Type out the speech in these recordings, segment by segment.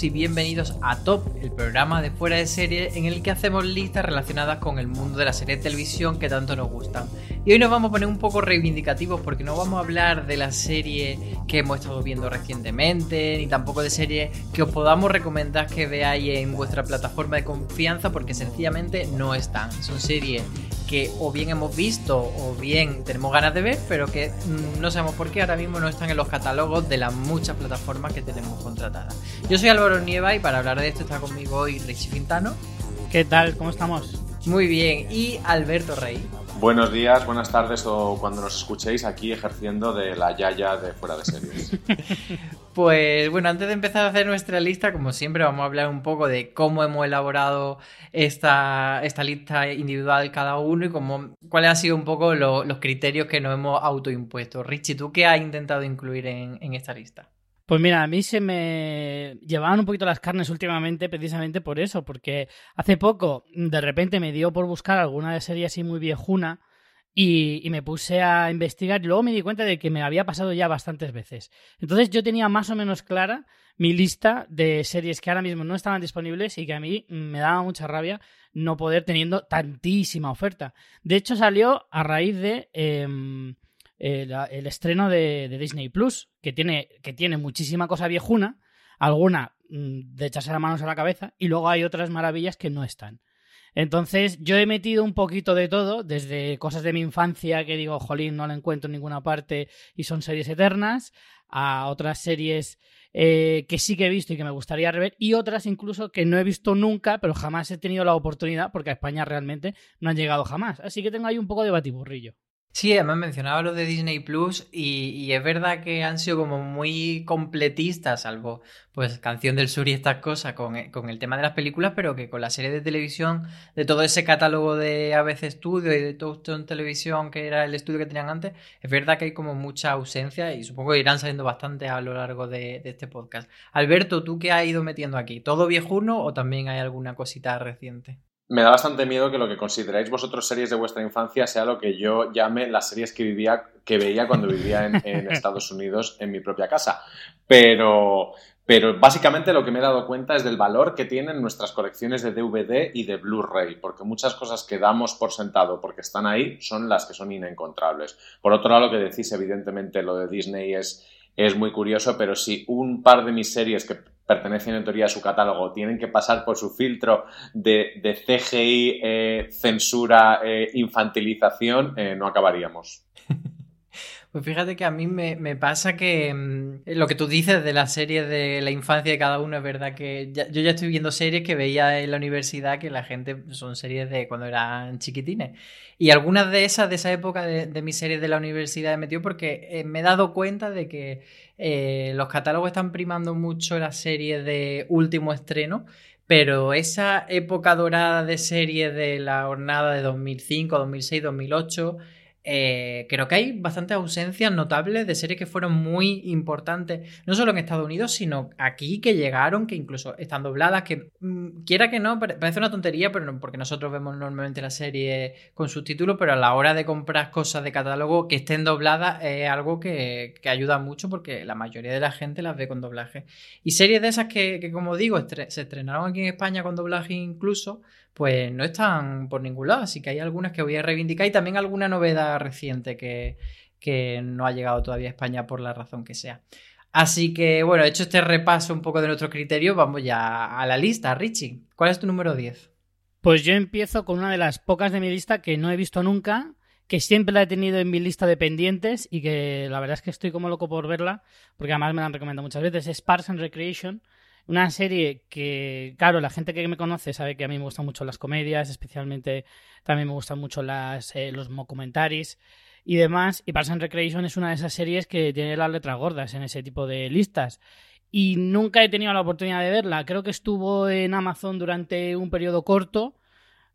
Y bienvenidos a Top, el programa de fuera de serie en el que hacemos listas relacionadas con el mundo de la serie de televisión que tanto nos gustan. Y hoy nos vamos a poner un poco reivindicativos porque no vamos a hablar de la serie que hemos estado viendo recientemente, ni tampoco de series que os podamos recomendar que veáis en vuestra plataforma de confianza porque sencillamente no están. Son series que o bien hemos visto o bien tenemos ganas de ver, pero que mm, no sabemos por qué ahora mismo no están en los catálogos de las muchas plataformas que tenemos contratadas. Yo soy Álvaro Nieva y para hablar de esto está conmigo hoy Richie Fintano. ¿Qué tal? ¿Cómo estamos? Muy bien, y Alberto Rey. Buenos días, buenas tardes o cuando nos escuchéis aquí ejerciendo de la yaya de fuera de series. Pues bueno, antes de empezar a hacer nuestra lista, como siempre, vamos a hablar un poco de cómo hemos elaborado esta, esta lista individual cada uno y cómo, cuáles han sido un poco lo- los criterios que nos hemos autoimpuesto. Richie, ¿tú qué has intentado incluir en esta lista? Pues mira, a mí se me llevaban un poquito las carnes últimamente precisamente por eso, porque hace poco de repente me dio por buscar alguna serie así muy viejuna y, y me puse a investigar y luego me di cuenta de que me había pasado ya bastantes veces. Entonces yo tenía más o menos clara mi lista de series que ahora mismo no estaban disponibles y que a mí me daba mucha rabia no poder teniendo tantísima oferta. De hecho salió a raíz de... em, el, el estreno de, de Disney Plus, que tiene, que tiene muchísima cosa viejuna, alguna mm, de echarse las manos a la cabeza, y luego hay otras maravillas que no están. Entonces, yo he metido un poquito de todo, desde cosas de mi infancia que digo, jolín, no la encuentro en ninguna parte y son series eternas, a otras series eh, que sí que he visto y que me gustaría rever, y otras incluso que no he visto nunca, pero jamás he tenido la oportunidad, porque a España realmente no han llegado jamás. Así que tengo ahí un poco de batiburrillo. Sí, además mencionaba lo de Disney Plus y, es verdad que han sido como muy completistas, salvo pues Canción del Sur y estas cosas con, e- con el tema de las películas, pero que con la serie de televisión, de todo ese catálogo de ABC Studio y de Touchstone Televisión, que era el estudio que tenían antes, es verdad que hay como mucha ausencia y supongo que irán saliendo bastante a lo largo de, de este podcast. Alberto, ¿tú qué has ido metiendo aquí? ¿Todo viejuno o también hay alguna cosita reciente? Me da bastante miedo que lo que consideráis vosotros series de vuestra infancia sea lo que yo llame las series que vivía, que veía cuando vivía en, en Estados Unidos en mi propia casa. Pero, pero básicamente lo que me he dado cuenta es del valor que tienen nuestras colecciones de DVD y de Blu-ray, porque muchas cosas que damos por sentado porque están ahí son las que son inencontrables. Por otro lado, lo que decís, evidentemente, lo de Disney es, es muy curioso, pero si un par de mis series que pertenecen en teoría a su catálogo tienen que pasar por su filtro de, de CGI, eh, censura, eh, infantilización, eh, no acabaríamos. Pues fíjate que a mí me, me pasa que mm, lo que tú dices de las series de la infancia de cada uno es verdad que ya- yo ya estoy viendo series que veía en la universidad que la gente son series de cuando eran chiquitines. Y algunas de esas, de esa época de, de mis series de la universidad he metido porque eh, me he dado cuenta de que eh, los catálogos están primando mucho las series de último estreno. Pero esa época dorada de series de la jornada de 2005, 2006, 2008, eh, creo que hay bastantes ausencias notables de series que fueron muy importantes, no solo en Estados Unidos, sino aquí que llegaron, que incluso están dobladas, que mm, quiera que no, pare- parece una tontería, pero porque nosotros vemos normalmente la serie con subtítulos, pero a la hora de comprar cosas de catálogo que estén dobladas es algo que, que ayuda mucho porque la mayoría de la gente las ve con doblaje. Y series de esas que, como digo, se estrenaron aquí en España con doblaje incluso, pues no están por ningún lado. Así que hay algunas que voy a reivindicar y también alguna novedad reciente que, que no ha llegado todavía a España por la razón que sea. Así que, bueno, hecho este repaso un poco de nuestros criterios, vamos ya a la lista. Richie, ¿cuál es tu número 10? Pues yo empiezo con una de las pocas de mi lista que no he visto nunca, que siempre la he tenido en mi lista de pendientes y que la verdad es que estoy como loco por verla, porque además me la han recomendado muchas veces, es Parks and Recreation, una serie que, claro, la gente que me conoce sabe que a mí me gustan mucho las comedias, especialmente también me gustan mucho las, eh, los documentaries y demás. Y Parks and Recreation es una de esas series que tiene las letras gordas en ese tipo de listas. Y nunca he tenido la oportunidad de verla. Creo que estuvo en Amazon durante un periodo corto.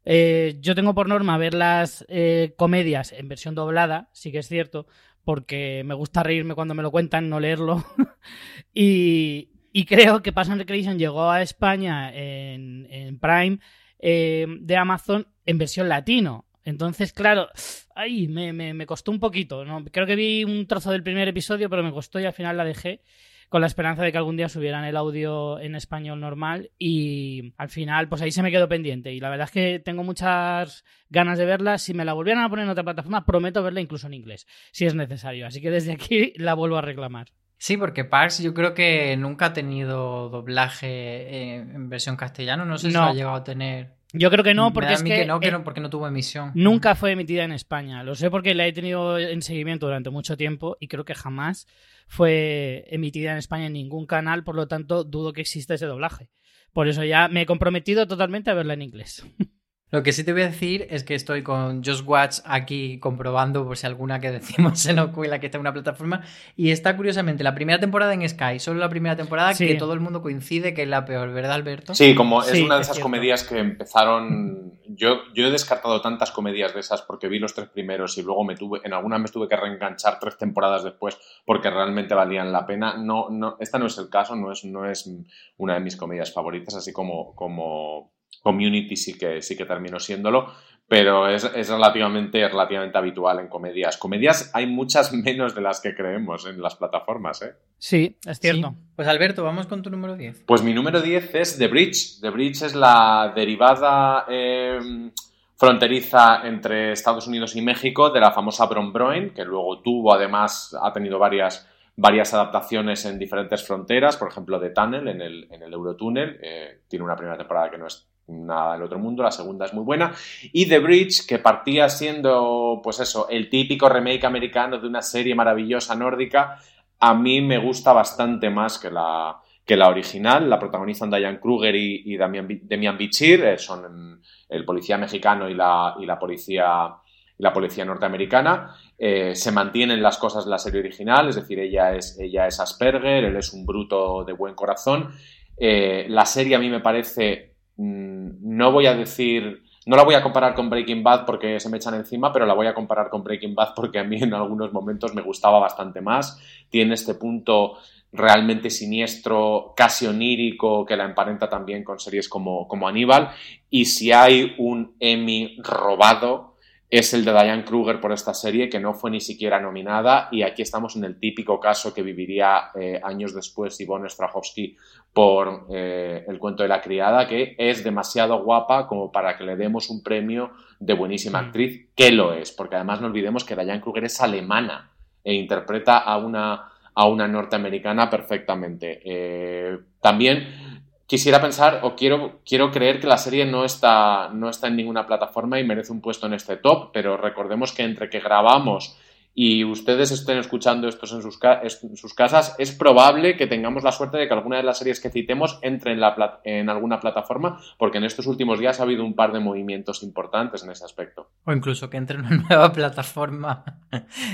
Eh, yo tengo por norma ver las eh, comedias en versión doblada, sí que es cierto, porque me gusta reírme cuando me lo cuentan, no leerlo. y, y creo que Pass and Recreation llegó a España en, en Prime eh, de Amazon en versión latino. Entonces, claro, ay, me, me, me, costó un poquito. ¿no? Creo que vi un trozo del primer episodio, pero me costó y al final la dejé con la esperanza de que algún día subieran el audio en español normal y al final pues ahí se me quedó pendiente y la verdad es que tengo muchas ganas de verla si me la volvieran a poner en otra plataforma prometo verla incluso en inglés si es necesario así que desde aquí la vuelvo a reclamar Sí, porque Parks yo creo que nunca ha tenido doblaje en versión castellano. No sé si lo ha llegado a tener. Yo creo que no, porque es que, que, no, que no, porque no tuvo emisión. Nunca fue emitida en España. Lo sé porque la he tenido en seguimiento durante mucho tiempo y creo que jamás fue emitida en España en ningún canal, por lo tanto dudo que exista ese doblaje. Por eso ya me he comprometido totalmente a verla en inglés. Lo que sí te voy a decir es que estoy con Just Watch aquí comprobando por si alguna que decimos se nos cuela que está en una plataforma. Y está curiosamente la primera temporada en Sky, solo la primera temporada Sí. que todo el mundo coincide que es la peor, ¿verdad, Alberto? Sí, como es Sí, una de es esas cierto. comedias que empezaron. Yo, yo he descartado tantas comedias de esas porque vi los tres primeros y luego me tuve, en algunas me tuve que reenganchar tres temporadas después porque realmente valían la pena. No, no, esta no es el caso, no es, no es una de mis comedias favoritas, así como, como Community sí que, sí que terminó siéndolo. Pero es, es relativamente, relativamente habitual en comedias. Comedias hay muchas menos de las que creemos en las plataformas, ¿eh? Sí, es cierto. Sí. Pues Alberto, vamos con tu número 10. Pues mi número 10 es The Bridge. The Bridge es la derivada eh, fronteriza entre Estados Unidos y México de la famosa Brombroen, que luego tuvo, además, ha tenido varias, varias adaptaciones en diferentes fronteras, por ejemplo, de Tunnel en el, en el Eurotúnel. Eh, tiene una primera temporada que no es nada del otro mundo, la segunda es muy buena. Y The Bridge, que partía siendo, pues eso, el típico remake americano de una serie maravillosa nórdica, a mí me gusta bastante más que la, que la original. La protagonizan Diane Kruger y, Damian, Demian Bichir, eh, son el policía mexicano y la, y la policía la policía norteamericana. Eh, se mantienen las cosas de la serie original, es decir, ella es, ella es Asperger, él es un bruto de buen corazón. Eh, la serie a mí me parece, no voy a decir, no la voy a comparar con Breaking Bad porque se me echan encima, pero la voy a comparar con Breaking Bad porque a mí en algunos momentos me gustaba bastante más. Tiene este punto realmente siniestro, casi onírico, que la emparenta también con series como, como Aníbal. Y si hay un Emmy robado, es el de Diane Kruger por esta serie, que no fue ni siquiera nominada. Y aquí estamos en el típico caso que viviría eh, años después Ivonne Strahovski por eh, El cuento de la criada, que es demasiado guapa como para que le demos un premio de buenísima actriz, que lo es, porque además no olvidemos que Diane Kruger es alemana e interpreta a una, a una norteamericana perfectamente. Eh, también quisiera pensar o quiero, quiero creer que la serie no está, no está en ninguna plataforma y merece un puesto en este top, pero recordemos que entre que grabamos y ustedes estén escuchando estos en sus, en sus, casas, es probable que tengamos la suerte de que alguna de las series que citemos entre en, la, en alguna plataforma, porque en estos últimos días ha habido un par de movimientos importantes en ese aspecto. O incluso que entre en una nueva plataforma,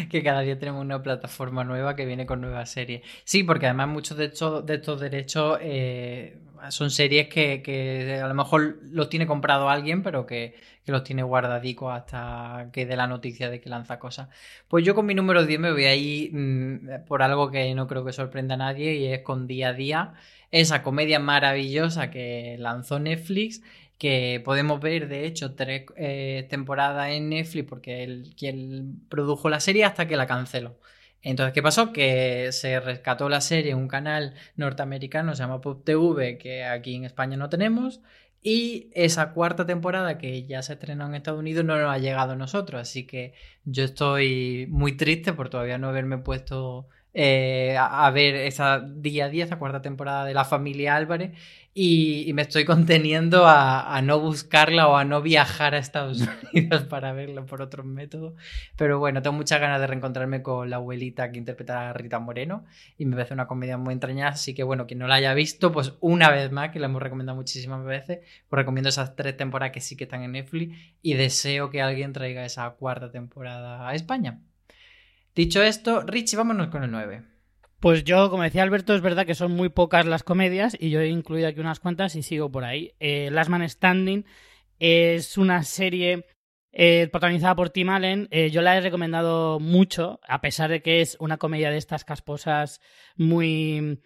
que cada día tenemos una plataforma nueva que viene con nuevas series. Sí, porque además muchos de estos, de estos derechos eh, son series que, a lo mejor los tiene comprado alguien, pero que, los tiene guardadicos hasta que dé la noticia de que lanza cosas. Pues yo con mi número 10 me voy a ir mmm, por algo que no creo que sorprenda a nadie y es con Día a Día, esa comedia maravillosa que lanzó Netflix que podemos ver de hecho tres eh, temporadas en Netflix porque él quien produjo la serie hasta que la canceló. Entonces, ¿qué pasó? Que se rescató la serie en un canal norteamericano, se llama Pop TV, que aquí en España no tenemos, y esa cuarta temporada que ya se estrenó en Estados Unidos no nos ha llegado a nosotros, así que yo estoy muy triste por todavía no haberme puesto eh, a, ver esa día a día, esa cuarta temporada de la familia Álvarez y, me estoy conteniendo a, no buscarla o a no viajar a Estados Unidos para verla por otros métodos. Pero bueno, tengo muchas ganas de reencontrarme con la abuelita que interpreta a Rita Moreno y me parece una comedia muy entrañada. Así que bueno, quien no la haya visto, pues una vez más, que la hemos recomendado muchísimas veces, pues recomiendo esas tres temporadas que sí que están en Netflix y deseo que alguien traiga esa cuarta temporada a España. Dicho esto, Richie, vámonos con el 9. Pues yo, como decía Alberto, es verdad que son muy pocas las comedias y yo he incluido aquí unas cuantas y sigo por ahí. Eh, Last Man Standing es una serie eh, protagonizada por Tim Allen. Eh, yo la he recomendado mucho, a pesar de que es una comedia de estas casposas muy...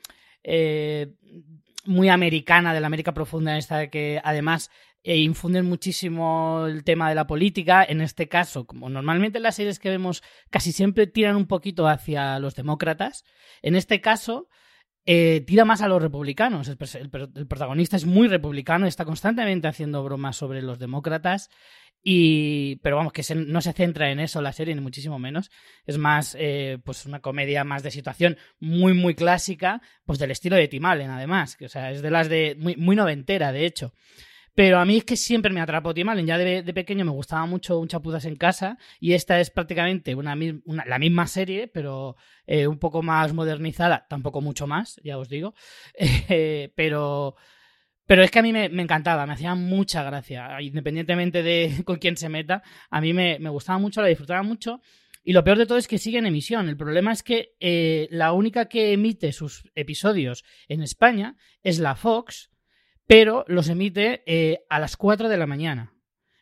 muy americana, de la América profunda, esta que además e infunden muchísimo el tema de la política. En este caso, como normalmente las series que vemos casi siempre tiran un poquito hacia los demócratas, en este caso eh, tira más a los republicanos. El, protagonista es muy republicano, está constantemente haciendo bromas sobre los demócratas. Y, pero vamos, que no se centra en eso la serie, ni muchísimo menos. Es más, eh, pues una comedia más de situación muy, muy clásica, pues del estilo de Tim Allen, además. Que, o sea, es de las de. muy, muy noventera, de hecho. Pero a mí es que siempre me atrapó Tim Allen. Ya de, pequeño me gustaba mucho Un Chapuzas en Casa y esta es prácticamente la misma serie, pero eh, un poco más modernizada, tampoco mucho más, ya os digo. Eh, pero, pero es que a mí me, encantaba, me hacía mucha gracia, independientemente de con quién se meta. A mí me, gustaba mucho, la disfrutaba mucho. Y lo peor de todo es que sigue en emisión. El problema es que eh, la única que emite sus episodios en España es la Fox pero los emite eh, a las 4 de la mañana.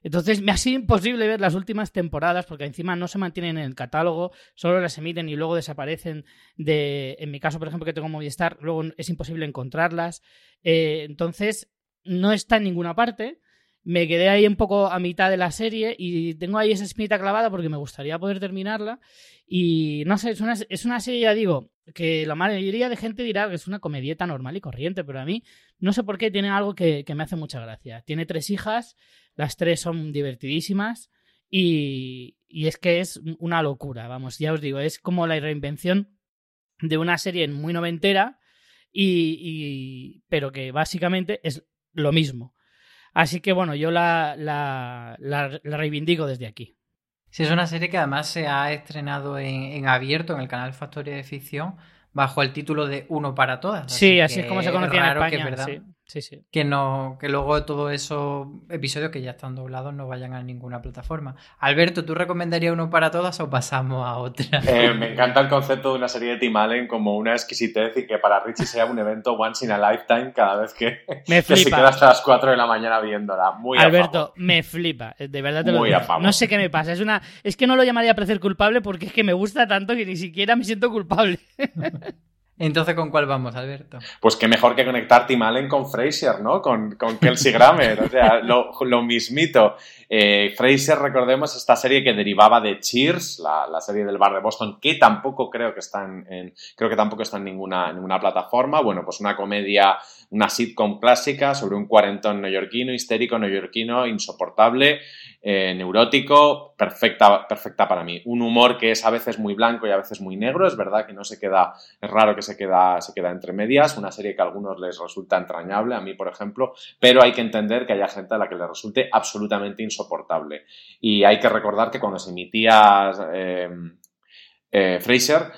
Entonces me ha sido imposible ver las últimas temporadas porque encima no se mantienen en el catálogo, solo las emiten y luego desaparecen de, en mi caso por ejemplo que tengo Movistar, luego es imposible encontrarlas. Eh, entonces no está en ninguna parte. Me quedé ahí un poco a mitad de la serie y tengo ahí esa espinita clavada porque me gustaría poder terminarla. Y no sé, es una, es una serie, ya digo, que la mayoría de gente dirá que es una comedieta normal y corriente, pero a mí no sé por qué tiene algo que, me hace mucha gracia. Tiene tres hijas, las tres son divertidísimas y, es que es una locura, vamos, ya os digo, es como la reinvención de una serie muy noventera, y, pero que básicamente es lo mismo. Así que bueno, yo la, la, la reivindico desde aquí. Sí, es una serie que además se ha estrenado en, abierto en el canal Factoría de Ficción bajo el título de Uno para Todas. Sí, así es como se conocía en España. verdad. Sí, sí. Que, no, que luego todos esos episodios que ya están doblados no vayan a ninguna plataforma. Alberto, ¿tú recomendarías uno para todas o pasamos a otra? Eh, me encanta el concepto de una serie de Tim Allen como una exquisitez y que para Richie sea un evento once in a lifetime cada vez que, me flipa. se queda hasta las 4 de la mañana viéndola. Muy Alberto, me flipa. De verdad te lo digo. No sé qué me pasa. Es, una, es que no lo llamaría placer culpable porque es que me gusta tanto que ni siquiera me siento culpable. Entonces, ¿con cuál vamos, Alberto? Pues qué mejor que conectar Tim Allen con Fraser, ¿no? Con, con Kelsey Grammer, o sea, lo, lo mismito. Eh, Fraser, recordemos, esta serie que derivaba de Cheers, la, la, serie del bar de Boston, que tampoco creo que está en, creo que tampoco está en ninguna, ninguna plataforma. Bueno, pues una comedia, una sitcom clásica sobre un cuarentón neoyorquino, histérico neoyorquino, insoportable, eh, neurótico, perfecta, perfecta para mí. Un humor que es a veces muy blanco y a veces muy negro, es verdad que no se queda, es raro que se queda, se queda entre medias, una serie que a algunos les resulta entrañable, a mí por ejemplo, pero hay que entender que haya gente a la que le resulte absolutamente insoportable. Y hay que recordar que cuando se emitía eh, eh, Fraser,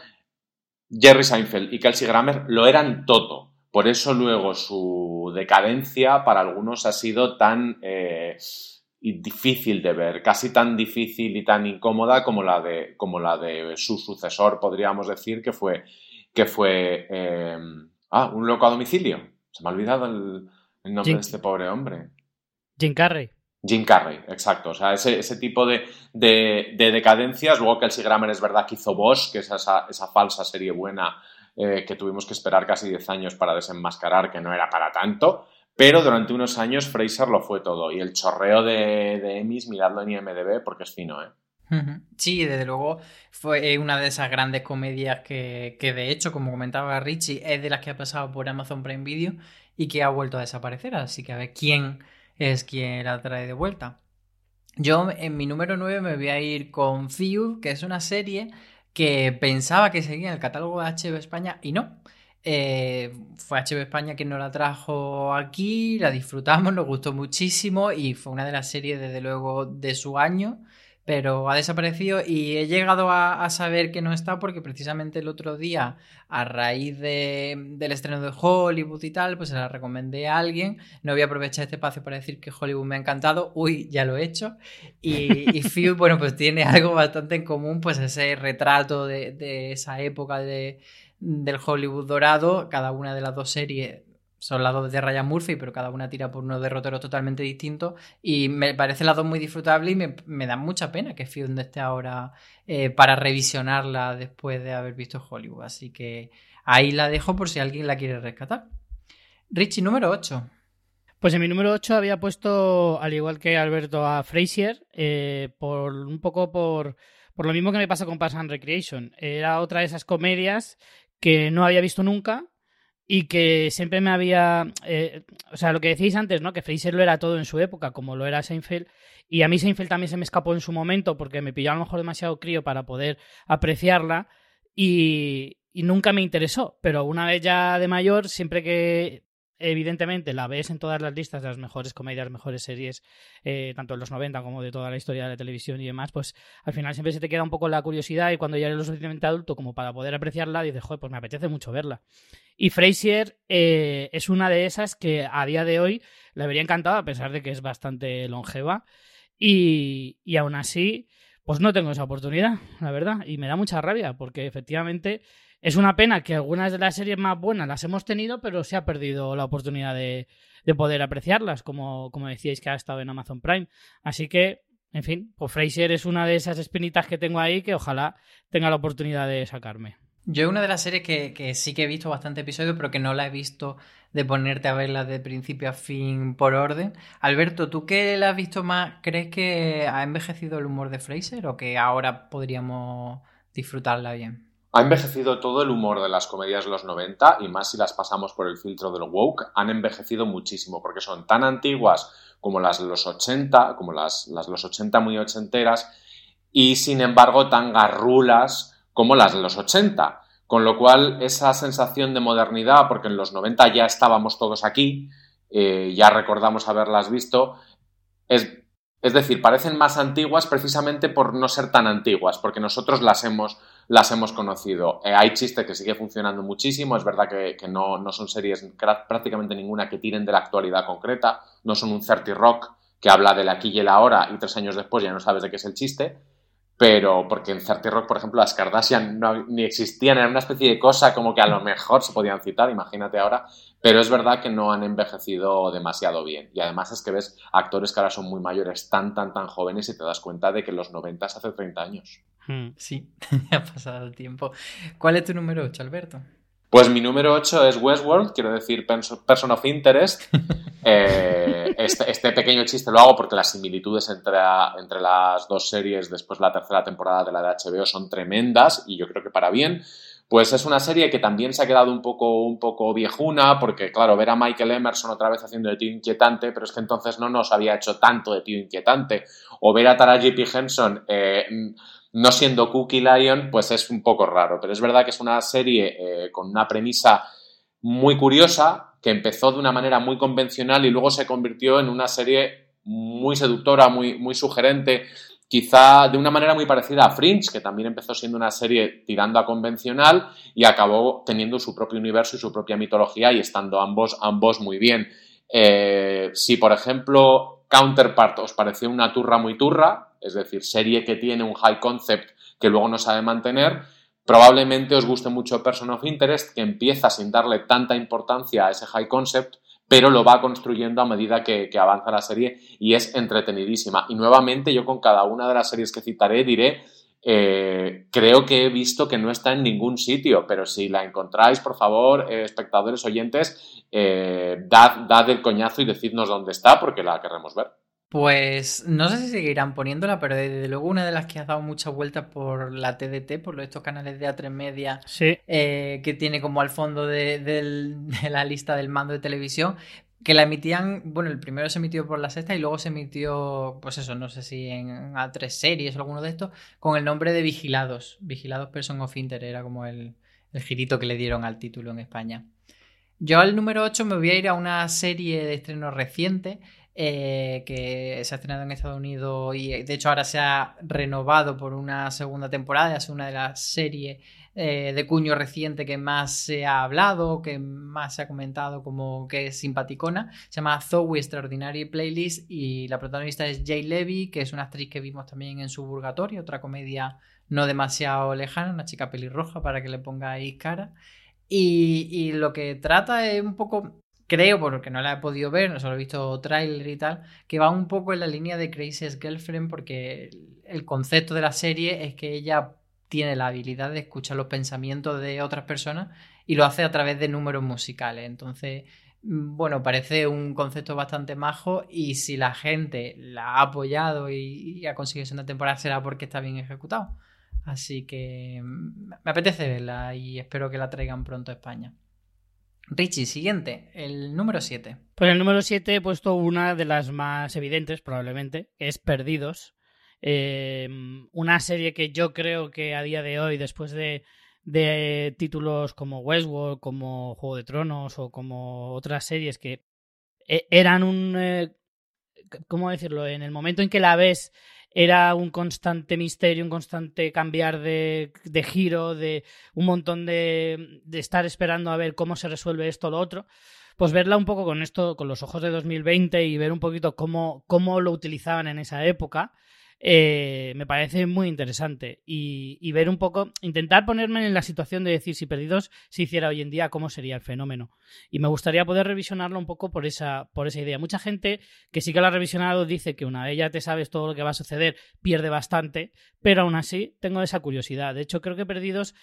Jerry Seinfeld y Kelsey Grammer lo eran todo. Por eso luego su decadencia para algunos ha sido tan y difícil de ver, casi tan difícil y tan incómoda como la de, como la de su sucesor, podríamos decir, que fue, que fue em, ah, un loco a domicilio. Se me ha olvidado el, nombre de este pobre hombre. Jim Carrey. Jim Carrey, exacto. O sea, ese, ese tipo de, de, de, decadencias. Luego Kelsey Grammer es verdad que hizo Bosch, que es esa, esa falsa serie buena eh, que tuvimos que esperar casi 10 años para desenmascarar, que no era para tanto. Pero durante unos años Fraser lo fue todo. Y el chorreo de, de Emmys, miradlo en IMDB porque es fino, ¿eh? Sí, desde luego fue una de esas grandes comedias que, que, de hecho, como comentaba Richie, es de las que ha pasado por Amazon Prime Video y que ha vuelto a desaparecer. Así que a ver quién es quien la trae de vuelta. Yo en mi número 9 me voy a ir con Feud, que es una serie que pensaba que seguía en el catálogo de HBO España y no. Eh, fue HBO España quien nos la trajo aquí, la disfrutamos, nos gustó muchísimo y fue una de las series, desde luego, de su año pero ha desaparecido y he llegado a, saber que no está porque precisamente el otro día, a raíz del estreno de Hollywood y tal, pues se la recomendé a alguien. No voy a aprovechar este espacio para decir que Hollywood me ha encantado. Uy, ya lo he hecho. Y, y bueno, pues tiene algo bastante en común, pues ese retrato de, de esa época de, del Hollywood dorado. Cada una de las dos series son las dos de Ryan Murphy, pero cada una tira por unos derroteros totalmente distintos. Y me parece las dos muy disfrutables y me, da mucha pena que Field esté ahora eh, para revisionarla después de haber visto Hollywood. Así que ahí la dejo por si alguien la quiere rescatar. Richie, número 8. Pues en mi número 8 había puesto, al igual que Alberto, a Frasier, eh, por un poco por, por lo mismo que me pasa con Pass and Recreation. Era otra de esas comedias que no había visto nunca y que siempre me había. Eh, o sea, lo que decís antes, ¿no? Que Fraser lo era todo en su época, como lo era Seinfeld. Y a mí Seinfeld también se me escapó en su momento porque me pilló a lo mejor demasiado crío para poder apreciarla y, y nunca me interesó. Pero una vez ya de mayor, siempre que evidentemente la ves en todas las listas de las mejores comedias, mejores series, eh, tanto de los 90 como de toda la historia de la televisión y demás, pues al final siempre se te queda un poco la curiosidad y cuando ya eres lo suficientemente adulto como para poder apreciarla, dices, joder, pues me apetece mucho verla. Y Frasier eh, es una de esas que a día de hoy le habría encantado, a pesar de que es bastante longeva. Y, y aún así, pues no tengo esa oportunidad, la verdad. Y me da mucha rabia, porque efectivamente es una pena que algunas de las series más buenas las hemos tenido, pero se ha perdido la oportunidad de, de poder apreciarlas, como, decíais que ha estado en Amazon Prime. Así que, en fin, pues Frasier es una de esas espinitas que tengo ahí que ojalá tenga la oportunidad de sacarme. Yo una de las series que, sí que he visto bastante episodios, pero que no la he visto de ponerte a verla de principio a fin por orden. Alberto, ¿tú qué la has visto más? ¿Crees que ha envejecido el humor de Fraser o que ahora podríamos disfrutarla bien? Ha envejecido todo el humor de las comedias de los 90 y más si las pasamos por el filtro del woke, han envejecido muchísimo porque son tan antiguas como las de los 80, como las, las de los 80 muy ochenteras y sin embargo tan garrulas como las de los 80. Con lo cual, esa sensación de modernidad, porque en los 90 ya estábamos todos aquí, eh, ya recordamos haberlas visto, es, es, decir, parecen más antiguas precisamente por no ser tan antiguas, porque nosotros las hemos, las hemos conocido. Eh, hay chistes que sigue funcionando muchísimo, es verdad que, que no, no, son series prácticamente ninguna que tiren de la actualidad concreta, no son un 30 rock que habla de la aquí y el ahora y tres años después ya no sabes de qué es el chiste, pero porque en Certi Rock, por ejemplo, las Kardashian no, ni existían, era una especie de cosa como que a lo mejor se podían citar, imagínate ahora, pero es verdad que no han envejecido demasiado bien. Y además es que ves actores que ahora son muy mayores, tan, tan, tan jóvenes y te das cuenta de que los 90 hace 30 años. Hmm. Sí, ha pasado el tiempo. ¿Cuál es tu número 8, Alberto? Pues mi número 8 es Westworld, quiero decir Person of Interest. Eh, este, este, pequeño chiste lo hago porque las similitudes entre, entre las dos series después de la tercera temporada de la de HBO son tremendas y yo creo que para bien. Pues es una serie que también se ha quedado un poco, un poco viejuna, porque claro, ver a Michael Emerson otra vez haciendo de tío inquietante, pero es que entonces no nos había hecho tanto de tío inquietante. O ver a Taraji P. Henson eh, no siendo Cookie Lion, pues es un poco raro. Pero es verdad que es una serie eh, con una premisa muy curiosa, que empezó de una manera muy convencional y luego se convirtió en una serie muy seductora, muy, muy sugerente, quizá de una manera muy parecida a Fringe, que también empezó siendo una serie tirando a convencional y acabó teniendo su propio universo y su propia mitología y estando ambos, ambos muy bien. Eh, si, por ejemplo, Counterpart os pareció una turra muy turra, es decir, serie que tiene un high concept que luego no sabe mantener, Probablemente os guste mucho Person of Interest, que empieza sin darle tanta importancia a ese high concept, pero lo va construyendo a medida que, avanza la serie y es entretenidísima. Y nuevamente yo con cada una de las series que citaré diré, eh, creo que he visto que no está en ningún sitio, pero si la encontráis, por favor, eh, espectadores oyentes, eh, dad, dad el coñazo y decidnos dónde está porque la queremos ver. Pues no sé si seguirán poniéndola, pero desde luego una de las que ha dado muchas vueltas por la TDT, por estos canales de A3 Media, sí. eh, que tiene como al fondo de, la lista del mando de televisión. que la emitían, bueno, el primero se emitió por la sexta y luego se emitió, pues eso, no sé si en A3 series o alguno de estos, con el nombre de Vigilados. Vigilados Person of Inter era como el, el girito que le dieron al título en España. Yo al número 8 me voy a ir a una serie de estreno reciente eh, que se ha estrenado en Estados Unidos y de hecho ahora se ha renovado por una segunda temporada, es una de las series eh, de cuño reciente que más se ha hablado, que más se ha comentado como que es simpaticona. Se llama Zoe Extraordinary Playlist y la protagonista es Jay Levy, que es una actriz que vimos también en Suburgatorio, otra comedia no demasiado lejana, una chica pelirroja para que le pongáis cara. Y, y, lo que trata es un poco, creo, porque no la he podido ver, solo he visto tráiler y tal, que va un poco en la línea de Crazy's Girlfriend, porque el concepto de la serie es que ella tiene la habilidad de escuchar los pensamientos de otras personas y lo hace a través de números musicales. Entonces, bueno, parece un concepto bastante majo y si la gente la ha apoyado y, ha conseguido una temporada será porque está bien ejecutado. Así que mm, me apetece verla y espero que la traigan pronto a España. Richie, siguiente, el número 7. Pues el número 7 he puesto una de las más evidentes, probablemente, que es Perdidos, eh, una serie que yo creo que a día de hoy, después de, de títulos como Westworld, como Juego de Tronos o como otras series que e, eran un... Eh, ¿Cómo decirlo? En el momento en que la ves era un constante misterio, un constante cambiar de, de giro, de un montón de, de, estar esperando a ver cómo se resuelve esto o lo otro. Pues verla un poco con esto, con los ojos de 2020 y ver un poquito cómo, cómo lo utilizaban en esa época eh, me parece muy interesante. Y, ver un poco, intentar ponerme en la situación de decir si Perdidos se hiciera hoy en día, cómo sería el fenómeno. Y me gustaría poder revisionarlo un poco por esa, por esa idea. Mucha gente que sí que lo ha revisionado dice que una vez ya te sabes todo lo que va a suceder, pierde bastante, pero aún así tengo esa curiosidad. De hecho, creo que Perdidos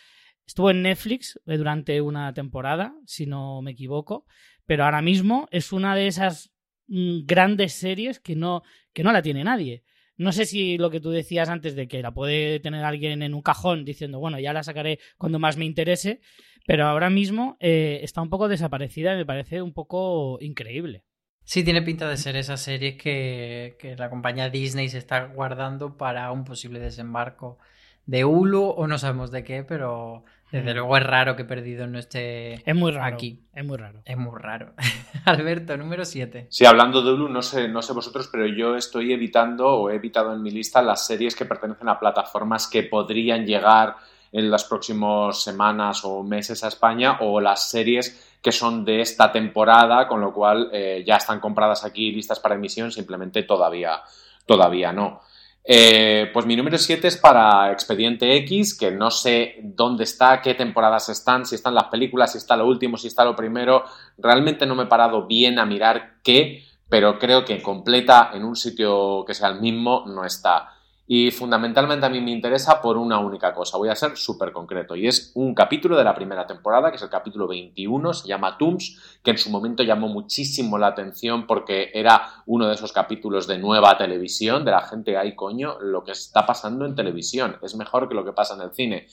estuvo en Netflix eh, durante una temporada, si no me equivoco, pero ahora mismo es una de esas mm, grandes series que no, que no la tiene nadie. No sé si lo que tú decías antes de que la puede tener alguien en un cajón diciendo, bueno, ya la sacaré cuando más me interese, pero ahora mismo eh, está un poco desaparecida y me parece un poco increíble. Sí, tiene pinta de ser esas series que, que la compañía Disney se está guardando para un posible desembarco de Hulu o no sabemos de qué, pero desde luego es raro que Perdido no esté es muy raro, aquí. Es muy raro. Es muy raro. Alberto, número 7. Sí, hablando de Hulu, no sé, no sé vosotros, pero yo estoy evitando o he evitado en mi lista las series que pertenecen a plataformas que podrían llegar en las próximas semanas o meses a España o las series que son de esta temporada, con lo cual eh, ya están compradas aquí listas para emisión, simplemente todavía, todavía no. Eh, pues mi número 7 es para Expediente X, que no sé dónde está, qué temporadas están, si están las películas, si está lo último, si está lo primero. Realmente no me he parado bien a mirar qué, pero creo que completa en un sitio que sea el mismo no está. Y fundamentalmente a mí me interesa por una única cosa. Voy a ser súper concreto. Y es un capítulo de la primera temporada, que es el capítulo 21, se llama Tombs, que en su momento llamó muchísimo la atención porque era uno de esos capítulos de nueva televisión, de la gente, ay coño, lo que está pasando en televisión es mejor que lo que pasa en el cine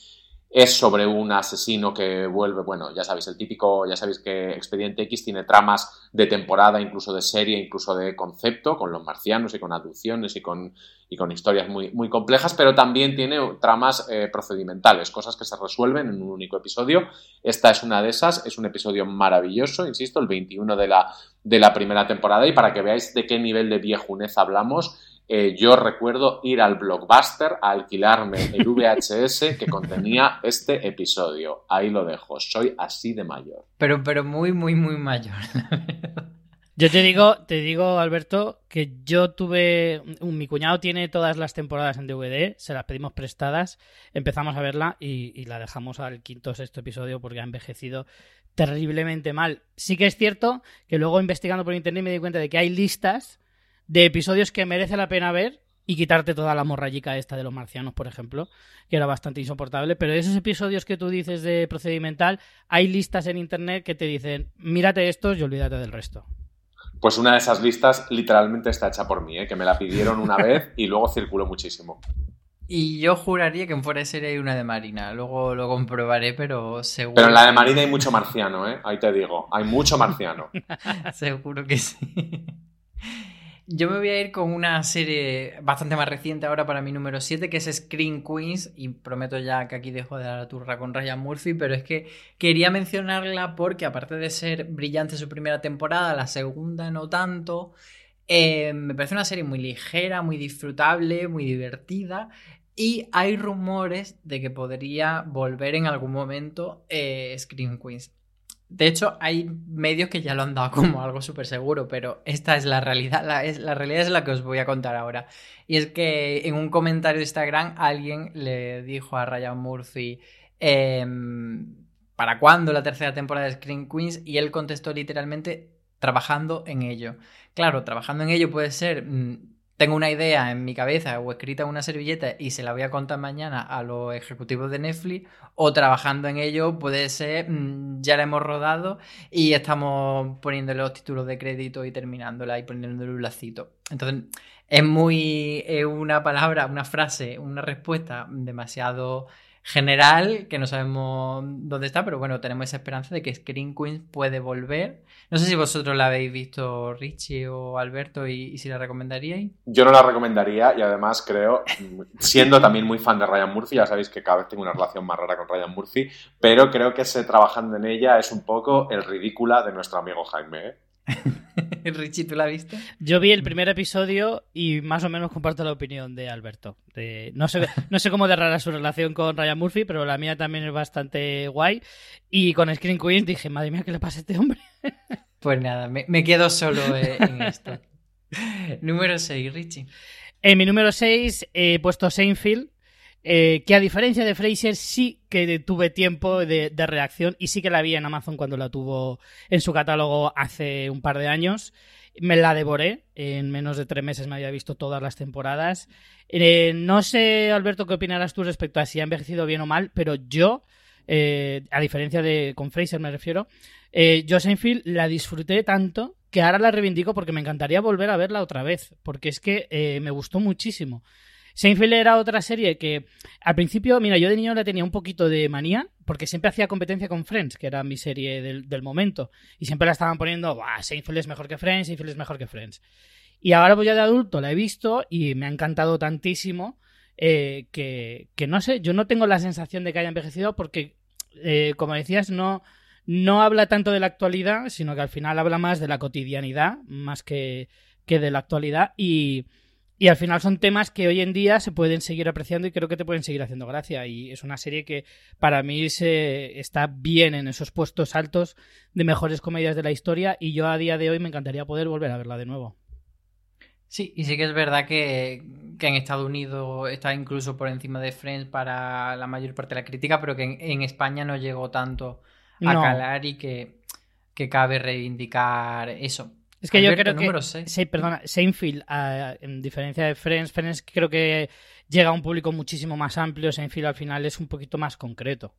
es sobre un asesino que vuelve, bueno, ya sabéis, el típico, ya sabéis que Expediente X tiene tramas de temporada, incluso de serie, incluso de concepto, con los marcianos y con aducciones y con, y con historias muy, muy complejas, pero también tiene tramas eh, procedimentales, cosas que se resuelven en un único episodio. Esta es una de esas, es un episodio maravilloso, insisto, el 21 de la, de la primera temporada, y para que veáis de qué nivel de viejunez hablamos, eh, yo recuerdo ir al blockbuster a alquilarme el VHS que contenía este episodio. Ahí lo dejo, soy así de mayor. Pero, pero muy, muy, muy mayor. Yo te digo, te digo, Alberto, que yo tuve. Mi cuñado tiene todas las temporadas en DVD, se las pedimos prestadas, empezamos a verla y, y la dejamos al quinto o sexto episodio porque ha envejecido terriblemente mal. Sí que es cierto que luego investigando por internet me di cuenta de que hay listas de episodios que merece la pena ver y quitarte toda la morrayica esta de los marcianos, por ejemplo, que era bastante insoportable. Pero de esos episodios que tú dices de procedimental, hay listas en internet que te dicen, mírate estos y olvídate del resto. Pues una de esas listas literalmente está hecha por mí, ¿eh? que me la pidieron una vez y luego circuló muchísimo. Y yo juraría que en fuera de serie hay una de Marina. Luego lo comprobaré, pero seguro. Pero en la de Marina hay mucho marciano, ¿eh? Ahí te digo, hay mucho marciano. Seguro que sí. Yo me voy a ir con una serie bastante más reciente ahora para mi número 7, que es Screen Queens, y prometo ya que aquí dejo de dar la turra con Ryan Murphy, pero es que quería mencionarla porque aparte de ser brillante su primera temporada, la segunda no tanto, eh, me parece una serie muy ligera, muy disfrutable, muy divertida, y hay rumores de que podría volver en algún momento eh, Screen Queens. De hecho, hay medios que ya lo han dado como algo súper seguro, pero esta es la realidad. La, es, la realidad es la que os voy a contar ahora. Y es que en un comentario de Instagram alguien le dijo a Ryan Murphy em, ¿para cuándo la tercera temporada de Screen Queens? Y él contestó literalmente trabajando en ello. Claro, trabajando en ello puede ser... mm, tengo una idea en mi cabeza o escrita en una servilleta y se la voy a contar mañana a los ejecutivos de Netflix o trabajando en ello puede ser mm, ya la hemos rodado y estamos poniéndole los títulos de crédito y terminándola y poniéndole un lacito. Entonces es muy es una palabra, una frase, una respuesta demasiado general que no sabemos dónde está, pero bueno, tenemos esa esperanza de que Screen Queens puede volver. No sé si vosotros la habéis visto, Richie o Alberto, y, y si la recomendaríais. Yo no la recomendaría y además creo, siendo también muy fan de Ryan Murphy, ya sabéis que cada vez tengo una relación más rara con Ryan Murphy, pero creo que ese trabajando en ella es un poco el ridícula de nuestro amigo Jaime. ¿eh? Richie, ¿tú la viste? Yo vi el primer episodio y más o menos comparto la opinión de Alberto. De- no, sé, no sé cómo de rara es su relación con Ryan Murphy, pero la mía también es bastante guay. Y con Screen Queens dije, madre mía, ¿qué le pasa a este hombre? Pues nada, me, me quedo solo eh, en esto. Número 6, Richie. En mi número 6 he puesto Seinfeld, eh, que a diferencia de Fraser sí que tuve tiempo de, reacción y sí que la vi en Amazon cuando la tuvo en su catálogo hace un par de años. Me la devoré, en menos de tres meses me había visto todas las temporadas. Eh, no sé, Alberto, qué opinarás tú respecto a si ha envejecido bien o mal, pero yo, eh, a diferencia de con Fraser me refiero, yo Seinfeld la disfruté tanto que ahora la reivindico porque me encantaría volver a verla otra vez, porque es que me gustó muchísimo. Seinfeld era otra serie que al principio, mira, yo de niño la tenía un poquito de manía, porque siempre hacía competencia con Friends, que era mi serie del, momento, y siempre la estaban poniendo, Buah, Seinfeld es mejor que Friends, Seinfeld es mejor que Friends. Y ahora pues ya de adulto la he visto y me ha encantado tantísimo eh, que, que no sé, yo no tengo la sensación de que haya envejecido porque, eh, como decías, no, no habla tanto de la actualidad, sino que al final habla más de la cotidianidad, más que, que de la actualidad. Y, y al final son temas que hoy en día se pueden seguir apreciando y creo que te pueden seguir haciendo gracia. Y es una serie que para mí se está bien en esos puestos altos de mejores comedias de la historia. Y yo a día de hoy me encantaría poder volver a verla de nuevo. Sí, y sí que es verdad que, que en Estados Unidos está incluso por encima de Friends para la mayor parte de la crítica, pero que en, en España no llegó tanto a No. calar y que, que cabe reivindicar eso. Es que yo creo que. número seis. Sí, perdona, Seinfeld, en diferencia de Friends, Friends creo que llega a un público muchísimo más amplio. Seinfeld al final es un poquito más concreto.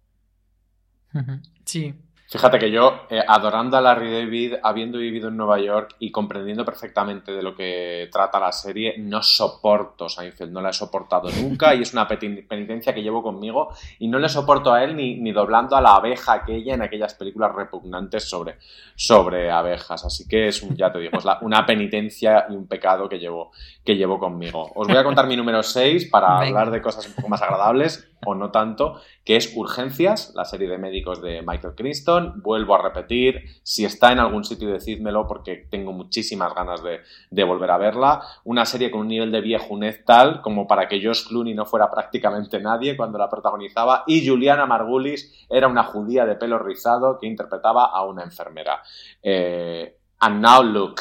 Sí, Fíjate que yo, eh, adorando a Larry David, habiendo vivido en Nueva York y comprendiendo perfectamente de lo que trata la serie, no soporto Seinfeld, no la he soportado nunca y es una penitencia que llevo conmigo y no le soporto a él ni, ni doblando a la abeja aquella en aquellas películas repugnantes sobre, sobre abejas. Así que es un, ya te digo, es la- una penitencia y un pecado que llevo, que llevo conmigo. Os voy a contar mi número 6 para Venga. hablar de cosas un poco más agradables o no tanto, que es Urgencias, la serie de médicos de Michael Crichton. Vuelvo a repetir, si está en algún sitio decídmelo porque tengo muchísimas ganas de, volver a verla. Una serie con un nivel de viejunez tal como para que Josh Clooney no fuera prácticamente nadie cuando la protagonizaba y Juliana Margulis era una judía de pelo rizado que interpretaba a una enfermera. Eh, and now look.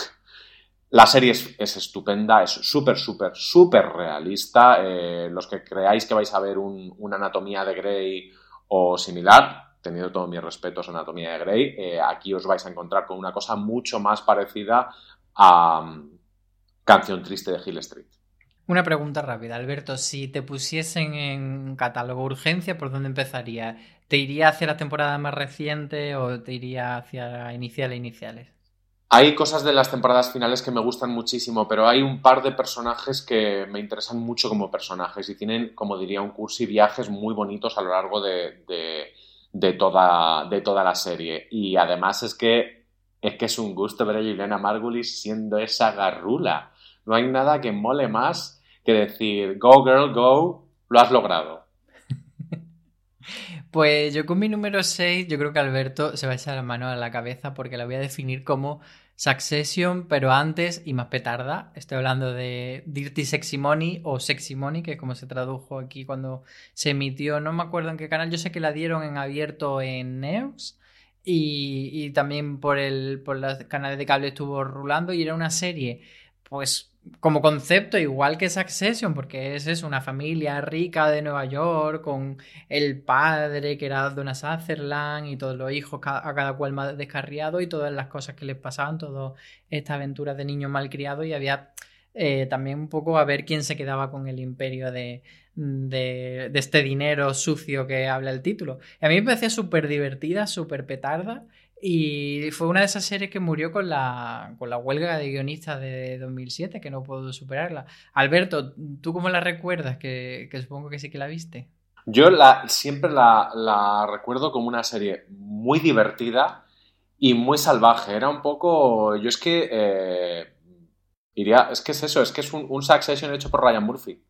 La serie es, es estupenda, es súper, súper, súper realista. Eh, los que creáis que vais a ver un- una anatomía de Grey o similar, teniendo todos mis respetos a anatomía de Grey, eh, aquí os vais a encontrar con una cosa mucho más parecida a mm, Canción Triste de Hill Street. Una pregunta rápida, Alberto. Si te pusiesen en catálogo urgencia, ¿por dónde empezaría? ¿Te iría hacia la temporada más reciente o te iría hacia iniciales iniciales? Hay cosas de las temporadas finales que me gustan muchísimo, pero hay un par de personajes que me interesan mucho como personajes y tienen, como diría un cursi, viajes muy bonitos a lo largo de, de, toda, de toda la serie. Y además es que es que es un gusto ver a Juliana Margulis siendo esa garrula. No hay nada que mole más que decir, go girl, go, lo has logrado. Pues yo con mi número 6, yo creo que Alberto se va a echar la mano a la cabeza porque la voy a definir como Succession, pero antes y más petarda. Estoy hablando de Dirty Sexy Money o Sexy Money, que es como se tradujo aquí cuando se emitió. No me acuerdo en qué canal. Yo sé que la dieron en abierto en Neos. Y, y también por el por los canales de cable estuvo rulando y era una serie pues como concepto igual que Succession, porque es eso, una familia rica de Nueva York, con el padre que era Donna Sutherland y todos los hijos, a cada cual más descarriado y todas las cosas que les pasaban, todas estas aventuras de niños malcriados y había eh, también un poco a ver quién se quedaba con el imperio de, de, este dinero sucio que habla el título. Y a mí me parecía súper divertida, súper petarda y fue una de esas series que murió con la, con la huelga de guionistas de 2007, que no puedo superarla. Alberto, ¿tú cómo la recuerdas? Que, que supongo que sí que la viste. Yo la, siempre la, la, recuerdo como una serie muy divertida y muy salvaje. Era un poco. Yo es que. Eh, iría. Es que es eso, es que es un, un Succession hecho por Ryan Murphy.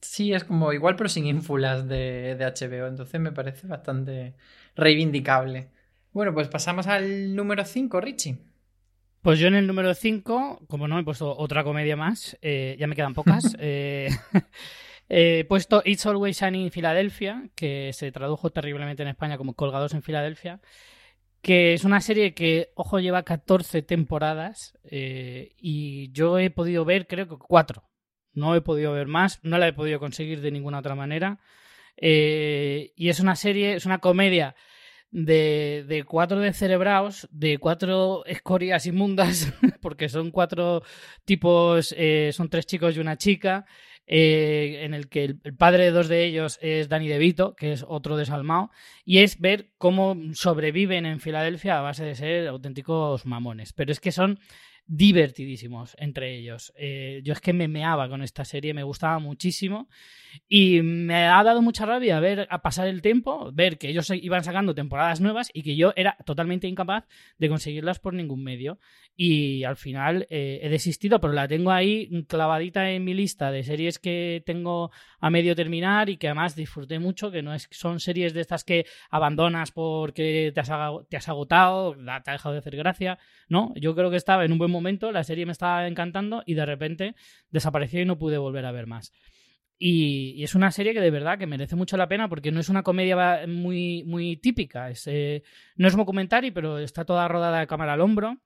Sí, es como igual, pero sin ínfulas de, de HBO. Entonces me parece bastante reivindicable. Bueno, pues pasamos al número 5, Richie. Pues yo en el número 5, como no, he puesto otra comedia más, eh, ya me quedan pocas. eh, he puesto It's Always Sunny in Philadelphia, que se tradujo terriblemente en España como Colgados en Filadelfia, que es una serie que, ojo, lleva 14 temporadas eh, y yo he podido ver, creo que 4. No he podido ver más, no la he podido conseguir de ninguna otra manera. Eh, y es una serie, es una comedia de, de cuatro descerebrados, de cuatro escorias inmundas, porque son cuatro tipos, eh, son tres chicos y una chica, eh, en el que el, el, padre de dos de ellos es Danny DeVito, que es otro desalmado, y es ver cómo sobreviven en Filadelfia a base de ser auténticos mamones. Pero es que son divertidísimos entre ellos. Eh, yo es que me meaba con esta serie, me gustaba muchísimo y me ha dado mucha rabia ver a pasar el tiempo, ver que ellos iban sacando temporadas nuevas y que yo era totalmente incapaz de conseguirlas por ningún medio. Y al final eh, he desistido, pero la tengo ahí clavadita en mi lista de series que tengo a medio terminar y que además disfruté mucho, que no es, son series de estas que abandonas porque te has, te has agotado, te ha dejado de hacer gracia. No, yo creo que estaba en un buen momento, la serie me estaba encantando y de repente desapareció y no pude volver a ver más. Y, es una serie que de verdad que merece mucho la pena porque no es una comedia muy, muy típica. Es, eh, no es un documentary, pero está toda rodada de cámara al hombro.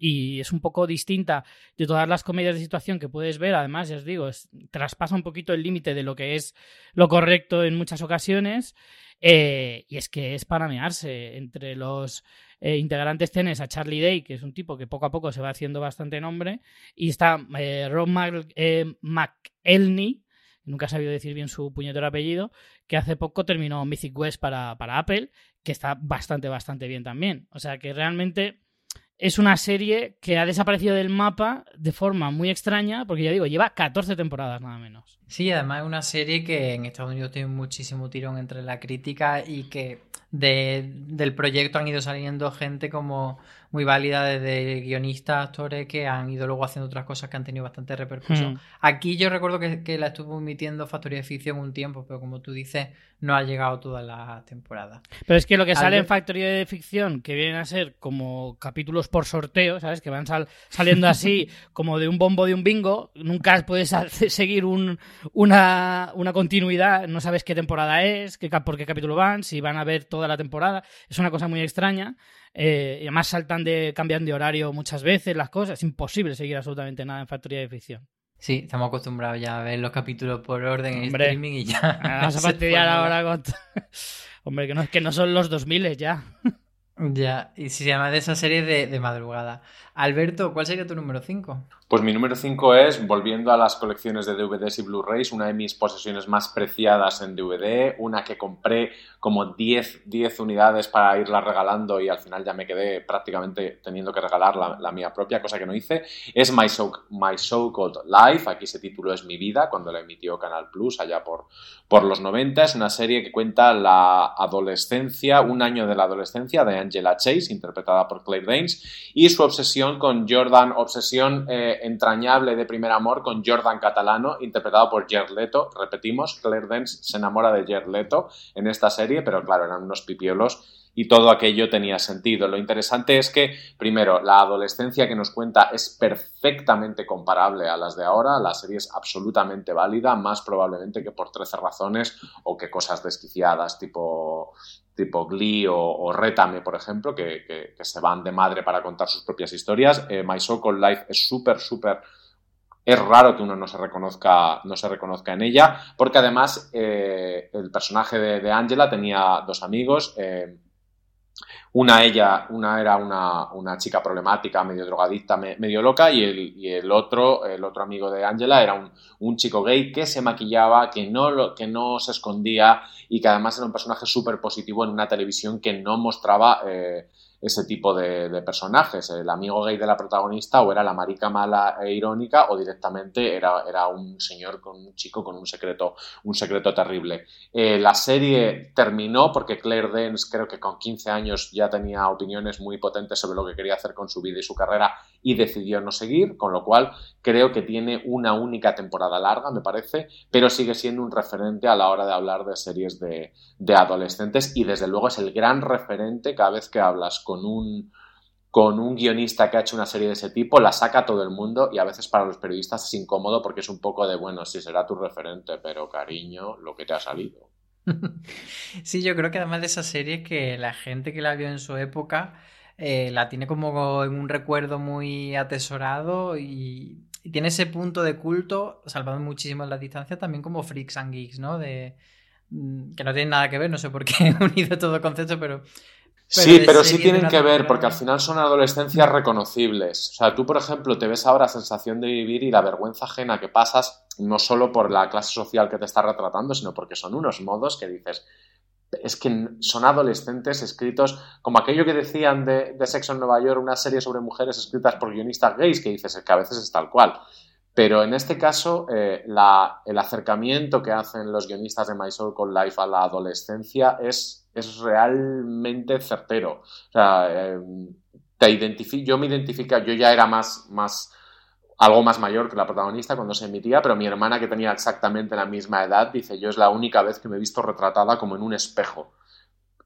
Y es un poco distinta de todas las comedias de situación que puedes ver. Además, ya os digo, es, traspasa un poquito el límite de lo que es lo correcto en muchas ocasiones. Eh, y es que es para mearse. Entre los eh, integrantes tienes a Charlie Day, que es un tipo que poco a poco se va haciendo bastante nombre. Y está eh, Rob McElney, nunca he sabido decir bien su puñetero apellido, que hace poco terminó Mythic West para, para Apple, que está bastante, bastante bien también. O sea que realmente es una serie que ha desaparecido del mapa de forma muy extraña, porque ya digo, lleva 14 temporadas nada menos. Sí, además es una serie que en Estados Unidos tiene muchísimo tirón entre la crítica y que de, del proyecto han ido saliendo gente como muy válida desde guionistas, actores que han ido luego haciendo otras cosas que han tenido bastante repercusión. Hmm. Aquí yo recuerdo que, que, la estuvo emitiendo Factoría de Ficción un tiempo, pero como tú dices, no ha llegado toda la temporada. Pero es que lo que sale Al... en Factoría de Ficción, que vienen a ser como capítulos por sorteo, ¿sabes? Que van sal saliendo así como de un bombo de un bingo, nunca puedes seguir un, una, una, continuidad, no sabes qué temporada es, qué, por qué capítulo van, si van a ver toda la temporada. Es una cosa muy extraña. Eh, y además saltan de cambian de horario muchas veces las cosas. Es imposible seguir absolutamente nada en Factoría de Ficción. Sí, estamos acostumbrados ya a ver los capítulos por orden en Hombre, streaming y ya. Vamos a fastidiar ahora con... Hombre, que no, que no son los 2000 ya. Ya, y se llama de esa serie de, de madrugada. Alberto, ¿cuál sería tu número 5? Pues mi número 5 es, volviendo a las colecciones de DVDs y Blu-rays, una de mis posesiones más preciadas en DVD, una que compré como 10, 10 unidades para irla regalando y al final ya me quedé prácticamente teniendo que regalar la, mía propia, cosa que no hice, es My So, My so Called Life, aquí ese título es Mi Vida, cuando la emitió Canal Plus allá por, por los 90, es una serie que cuenta la adolescencia, un año de la adolescencia de Angela Chase, interpretada por Claire Danes, y su obsesión con Jordan, obsesión... Eh, entrañable de primer amor con Jordan Catalano, interpretado por Jared Leto. Repetimos, Claire Dance se enamora de Jared Leto en esta serie, pero claro, eran unos pipiolos y todo aquello tenía sentido. Lo interesante es que, primero, la adolescencia que nos cuenta es perfectamente comparable a las de ahora, la serie es absolutamente válida, más probablemente que por 13 razones o que cosas desquiciadas tipo tipo Glee o, o Rétame, por ejemplo, que, se van de madre para contar sus propias historias. Eh, My So Called Life es súper, súper... Es raro que uno no se reconozca, no se reconozca en ella, porque además eh, el personaje de, Angela tenía dos amigos. Eh, una, ella, una era una, una, chica problemática, medio drogadicta, me, medio loca, y el, y el, otro, el otro amigo de Angela era un, un, chico gay que se maquillaba, que no, que no se escondía y que además era un personaje súper positivo en una televisión que no mostraba eh, ese tipo de, personajes. El amigo gay de la protagonista o era la marica mala e irónica o directamente era, era un señor con un chico con un secreto, un secreto terrible. Eh, la serie terminó porque Claire Danes creo que con 15 años ya tenía opiniones muy potentes sobre lo que quería hacer con su vida y su carrera y decidió no seguir, con lo cual creo que tiene una única temporada larga, me parece, pero sigue siendo un referente a la hora de hablar de series de, de adolescentes y desde luego es el gran referente cada vez que hablas con un, con un guionista que ha hecho una serie de ese tipo, la saca todo el mundo y a veces para los periodistas es incómodo porque es un poco de, bueno, sí será tu referente, pero cariño, lo que te ha salido. Sí, yo creo que además de esa serie que la gente que la vio en su época eh, la tiene como en un recuerdo muy atesorado y, y, tiene ese punto de culto, salvando muchísimo la distancia, también como Freaks and Geeks, ¿no? De, mm, que no tiene nada que ver, no sé por qué he unido todo el concepto, pero pero sí, pero sí tienen que ver, porque al final son adolescencias reconocibles. O sea, tú, por ejemplo, te ves ahora sensación de vivir y la vergüenza ajena que pasas, no solo por la clase social que te está retratando, sino porque son unos modos que dices, es que son adolescentes escritos como aquello que decían de, de Sexo en Nueva York, una serie sobre mujeres escritas por guionistas gays, que dices que a veces es tal cual. Pero en este caso, eh, el acercamiento que hacen los guionistas de My Soul con Life a la adolescencia es es realmente certero. Eh, te identifico, yo me identifica, yo ya era más, más, algo más mayor que la protagonista cuando se emitía, pero mi hermana que tenía exactamente la misma edad dice, yo es la única vez que me he visto retratada como en un espejo.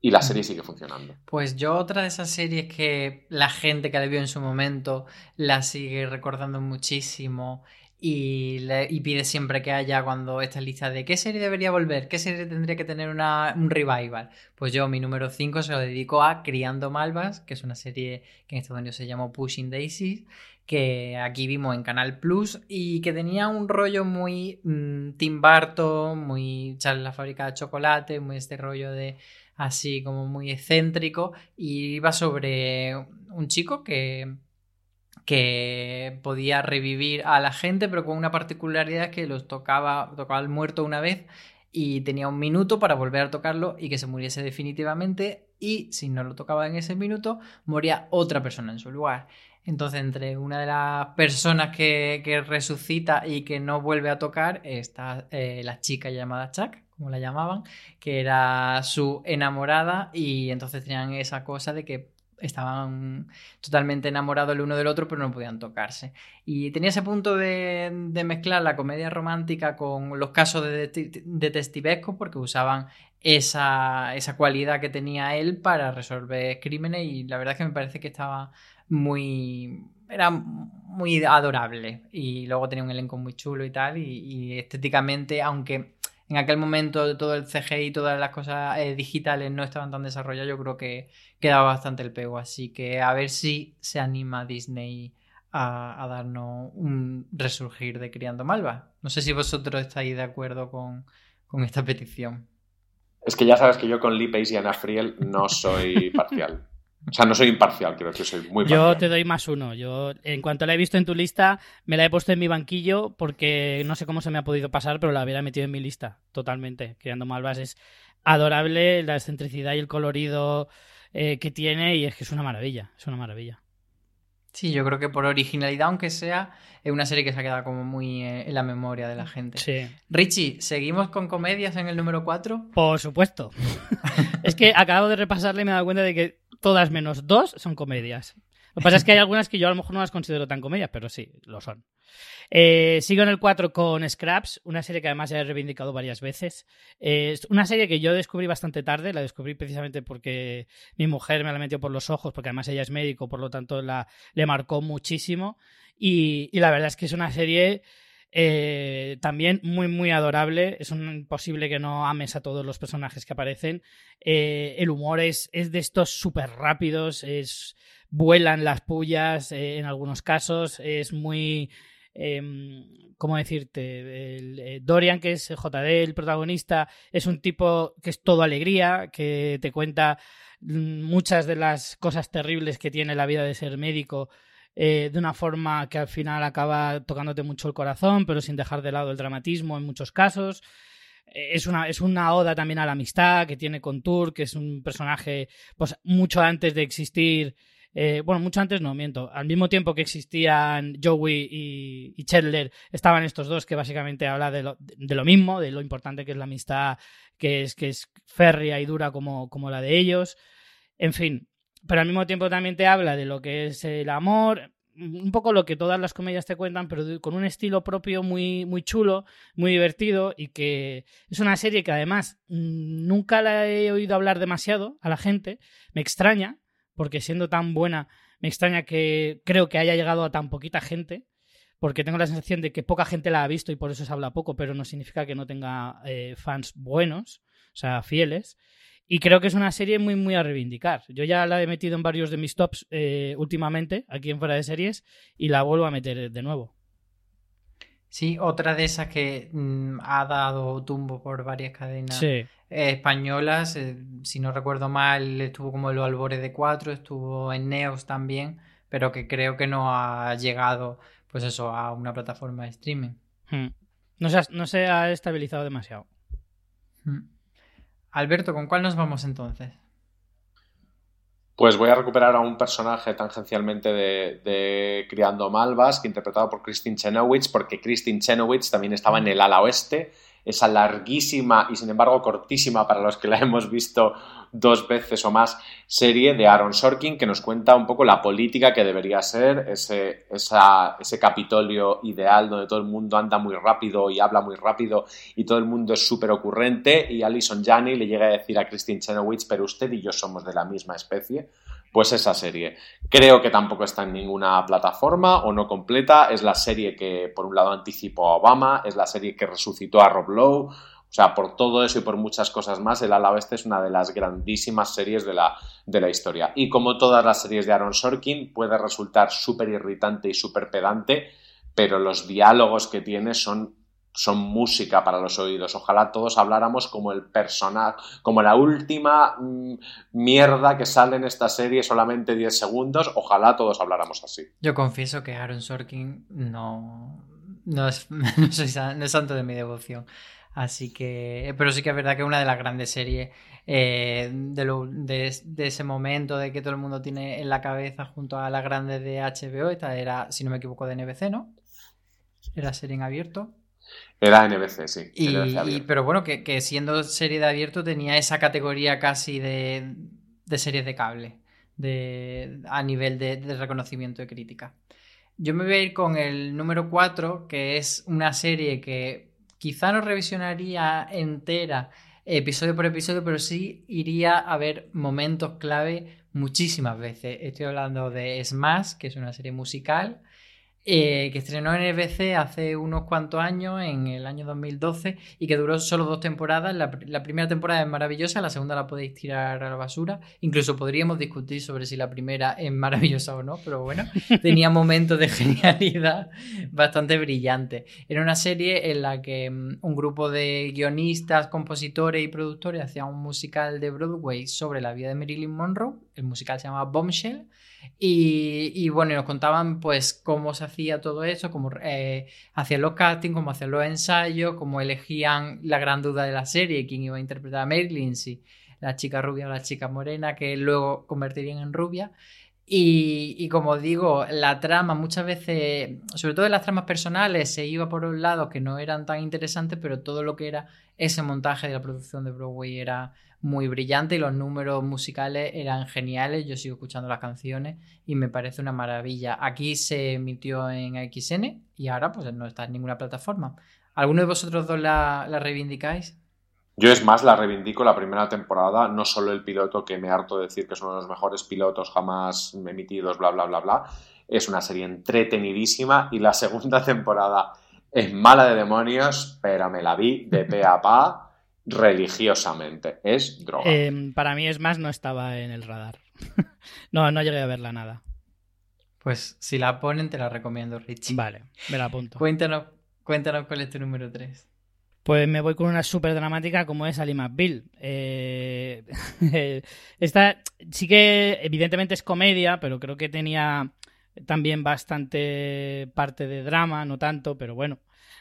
Y la serie sigue funcionando. Pues yo otra de esas series que la gente que la vio en su momento la sigue recordando muchísimo y, pide siempre que haya cuando esta lista de qué serie debería volver, qué serie tendría que tener una, un revival. Pues yo mi número 5 se lo dedico a Criando Malvas, que es una serie que en Estados Unidos se llamó Pushing Daisies, que aquí vimos en Canal Plus y que tenía un rollo muy mmm, Tim Burton, muy Charles la fábrica de chocolate, muy este rollo de así como muy excéntrico y iba sobre un chico que que podía revivir a la gente, pero con una particularidad que los tocaba, tocaba al muerto una vez y tenía un minuto para volver a tocarlo y que se muriese definitivamente y si no lo tocaba en ese minuto moría otra persona en su lugar. Entonces entre una de las personas que, que resucita y que no vuelve a tocar está eh, la chica llamada Chuck, como la llamaban, que era su enamorada y entonces tenían esa cosa de que estaban totalmente enamorados el uno del otro, pero no podían tocarse. Y tenía ese punto de, mezclar la comedia romántica con los casos de detectivesco, porque usaban esa, esa cualidad que tenía él para resolver crímenes y la verdad es que me parece que estaba muy... era muy adorable y luego tenía un elenco muy chulo y tal y estéticamente, aunque en aquel momento todo el CGI y todas las cosas eh, digitales no estaban tan desarrolladas, yo creo que quedaba bastante el pego. Así que a ver si se anima Disney a, darnos un resurgir de Criando Malva. No sé si vosotros estáis de acuerdo con, con esta petición. Es que ya sabes que yo con Lee Pace y Anna Friel no soy parcial. O sea, no soy imparcial, creo que soy muy Yo parcial. te doy más uno. Yo, en cuanto la he visto en tu lista, me la he puesto en mi banquillo porque no sé cómo se me ha podido pasar, pero la hubiera metido en mi lista totalmente. Criando Malvas es adorable, la excentricidad y el colorido eh, que tiene y es que es una maravilla, es una maravilla. Sí, yo creo que por originalidad, aunque sea, es una serie que se ha quedado como muy eh, en la memoria de la gente. Sí. Richie, ¿seguimos con comedias en el número 4? Por supuesto. es que acabo de repasarle y me he dado cuenta de que todas menos dos son comedias. Lo que pasa es que hay algunas que yo a lo mejor no las considero tan comedias, pero sí, lo son. Eh, sigo en el 4 con Scraps, una serie que además ya he reivindicado varias veces. Eh, es una serie que yo descubrí bastante tarde, la descubrí precisamente porque mi mujer me la metió por los ojos, porque además ella es médico, por lo tanto la, le marcó muchísimo. Y, y la verdad es que es una serie eh, también muy, muy adorable. Es imposible que no ames a todos los personajes que aparecen. Eh, el humor es, es de estos súper rápidos, es, vuelan las pullas eh, en algunos casos, es muy... em, ¿Cómo decirte? El, Dorian, que es JD, el protagonista, es un tipo que es todo alegría, que te cuenta mm, muchas de las cosas terribles que tiene la vida de ser médico eh, de una forma que al final acaba tocándote mucho el corazón, pero sin dejar de lado el dramatismo en muchos casos. Eh, Es una, es una oda también a la amistad que tiene con Tur, que es un personaje pues, mucho antes de existir. eh, bueno, mucho antes no, miento. Al mismo tiempo que existían Joey y, y Chandler, estaban estos dos que básicamente habla de lo, de lo mismo, de lo importante que es la amistad, que es, que es férrea y dura como, como la de ellos. En fin, pero al mismo tiempo también te habla de lo que es el amor, un poco lo que todas las comedias te cuentan, pero con un estilo propio muy, muy chulo, muy divertido y que es una serie que además mm, nunca la he oído hablar demasiado a la gente. Me extraña, porque siendo tan buena, me extraña que creo que haya llegado a tan poquita gente. Porque tengo la sensación de que poca gente la ha visto y por eso se habla poco, pero no significa que no tenga eh, fans buenos, o sea, fieles. Y creo que es una serie muy, muy a reivindicar. Yo ya la he metido en varios de mis tops eh, últimamente, aquí en Fuera de Series, y la vuelvo a meter de nuevo. Sí, otra de esas que mm, ha dado tumbo por varias cadenas Sí, eh, españolas. eh, si no recuerdo mal, estuvo como en los albores de 4, estuvo en Neos también, pero que creo que no ha llegado, pues eso, a una plataforma de streaming. Hmm. no, se ha, no se ha estabilizado demasiado. Mm. Alberto, ¿con cuál nos vamos entonces? Pues voy a recuperar a un personaje tangencialmente de, de Criando Malvas, que interpretado por Christine Chenoweth, porque Christine Chenoweth también estaba en el ala oeste, esa larguísima y sin embargo cortísima para los que la hemos visto dos veces o más serie de Aaron Sorkin, que nos cuenta un poco la política que debería ser ese, esa- ese Capitolio ideal donde todo el mundo anda muy rápido y habla muy rápido y todo el mundo es súper ocurrente y Alison Janney le llega a decir a Christine Chenoweth, pero usted y yo somos de la misma especie. Pues esa serie. Creo que tampoco está en ninguna plataforma o no completa. Es la serie que, por un lado, anticipó a Obama, es la serie que resucitó a Rob Lowe. O sea, por todo eso y por muchas cosas más, El ala oeste es una de las grandísimas series de la, de la historia. Y como todas las series de Aaron Sorkin, puede resultar súper irritante y súper pedante, pero los diálogos que tiene son son música para los oídos. Ojalá todos habláramos como el personaje, como la última mm, mierda que sale en esta serie, solamente 10 segundos. Ojalá todos habláramos así. Yo confieso que Aaron Sorkin no, no, es, no, soy es santo de mi devoción. Así que, pero sí que es verdad que una de las grandes series eh, de, de- de ese momento de que todo el mundo tiene en la cabeza junto a las grandes de HBO. Esta era, si no me equivoco, de NBC, ¿no? Era serie en abierto. Era NBC, sí. Y, NBC y- abierto. pero bueno, que, que siendo serie de abierto tenía esa categoría casi de, de series de cable, de, a nivel de, de reconocimiento de crítica. Yo me voy a ir con el número 4, que es una serie que quizá no revisionaría entera, episodio por episodio, pero sí iría a ver momentos clave muchísimas veces. Estoy hablando de Smash, que es una serie musical, eh, que estrenó en NBC hace unos cuantos años, en el año 2012, y que duró solo dos temporadas. La, la primera temporada es maravillosa, la segunda la podéis tirar a la basura. Incluso podríamos discutir sobre si la primera es maravillosa o no, pero bueno, tenía momentos de genialidad bastante brillantes. Era una serie en la que mm, un grupo de guionistas, compositores y productores hacían un musical de Broadway sobre la vida de Marilyn Monroe el musical se llama Bombshell. Y, bueno, nos contaban pues cómo se hacía todo eso, cómo eh, hacían los castings, cómo hacían los ensayos, cómo elegían la gran duda de la serie, quién iba a interpretar a Marilyn, si la chica rubia o la chica morena, que luego convertirían en rubia. Y, como digo, la trama muchas veces, sobre todo en las tramas personales, se iba por un lado que no eran tan interesantes, pero todo lo que era ese montaje de la producción de Broadway era muy brillante y los números musicales eran geniales. Yo sigo escuchando las canciones y me parece una maravilla. Aquí se emitió en XN y ahora pues no está en ninguna plataforma. ¿Alguno de vosotros dos la, la reivindicáis? Yo es más, la reivindico la primera temporada, no solo el piloto que me harto de decir que es uno de los mejores pilotos jamás emitidos, bla, bla, bla, bla. Es una serie entretenidísima y la segunda temporada es mala de demonios, pero me la vi de pe a pa religiosamente. Es droga. Eh, para mí es más, no estaba en el radar. no, no llegué a verla nada. Pues si la ponen, te la recomiendo, Richie. Vale, me la apunto. Cuéntanos, cuéntanos cuál es tu número 3. Pues me voy con una súper dramática como es Ali McBeal. Eh, esta sí que evidentemente es comedia, pero creo que tenía también bastante parte de drama, no tanto, pero bueno,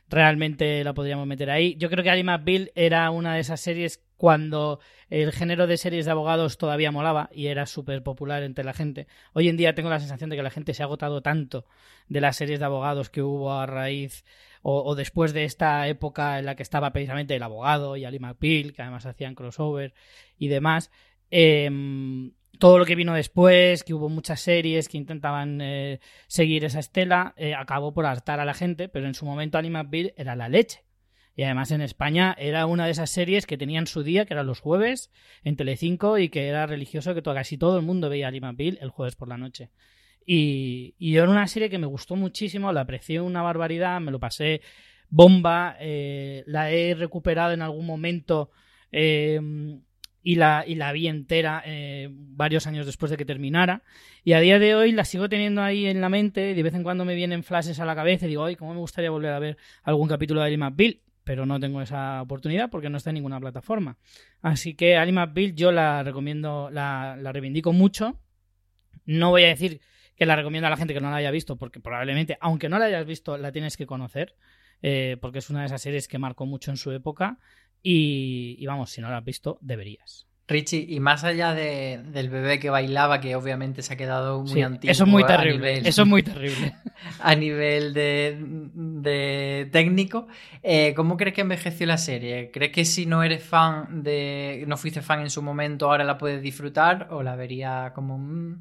realmente la podríamos meter ahí. Yo creo que Ali McBeal era una de esas series cuando el género de series de abogados todavía molaba y era súper popular entre la gente. Hoy en día tengo la sensación de que la gente se ha agotado tanto de las series de abogados que hubo a raíz o, después de esta época en la que estaba precisamente el abogado y Ali McBeal, que además hacían crossover y demás. Eh, todo lo que vino después, que hubo muchas series que intentaban eh, seguir esa estela, eh, acabó por hartar a la gente, pero en su momento Ali McBeal era la leche. Y además en España era una de esas series que tenían su día, que eran los jueves, en Telecinco, y que era religioso, que casi todo el mundo veía Ali McBeal el jueves por la noche. Y, y era una serie que me gustó muchísimo, la aprecié una barbaridad, me lo pasé bomba, eh, la he recuperado en algún momento eh, y, la, y la vi entera eh, varios años después de que terminara. Y a día de hoy la sigo teniendo ahí en la mente, de vez en cuando me vienen flashes a la cabeza y digo, ay, cómo me gustaría volver a ver algún capítulo de Ali McBeal pero no tengo esa oportunidad porque no está en ninguna plataforma. Así que Ali McBeal yo la recomiendo, la, la reivindico mucho. No voy a decir que la recomiendo a la gente que no la haya visto, porque probablemente, aunque no la hayas visto, la tienes que conocer, eh, porque es una de esas series que marcó mucho en su época. Y, y vamos, si no la has visto, deberías. Richie, y más allá de, del bebé que bailaba, que obviamente se ha quedado muy Sí, antiguo. eso es muy terrible. nivel- Eso es muy terrible. a nivel de, de técnico, eh, ¿cómo crees que envejeció la serie? ¿Crees que si no eres fan de. no fuiste fan en su momento, ahora la puedes disfrutar? ¿O la vería como.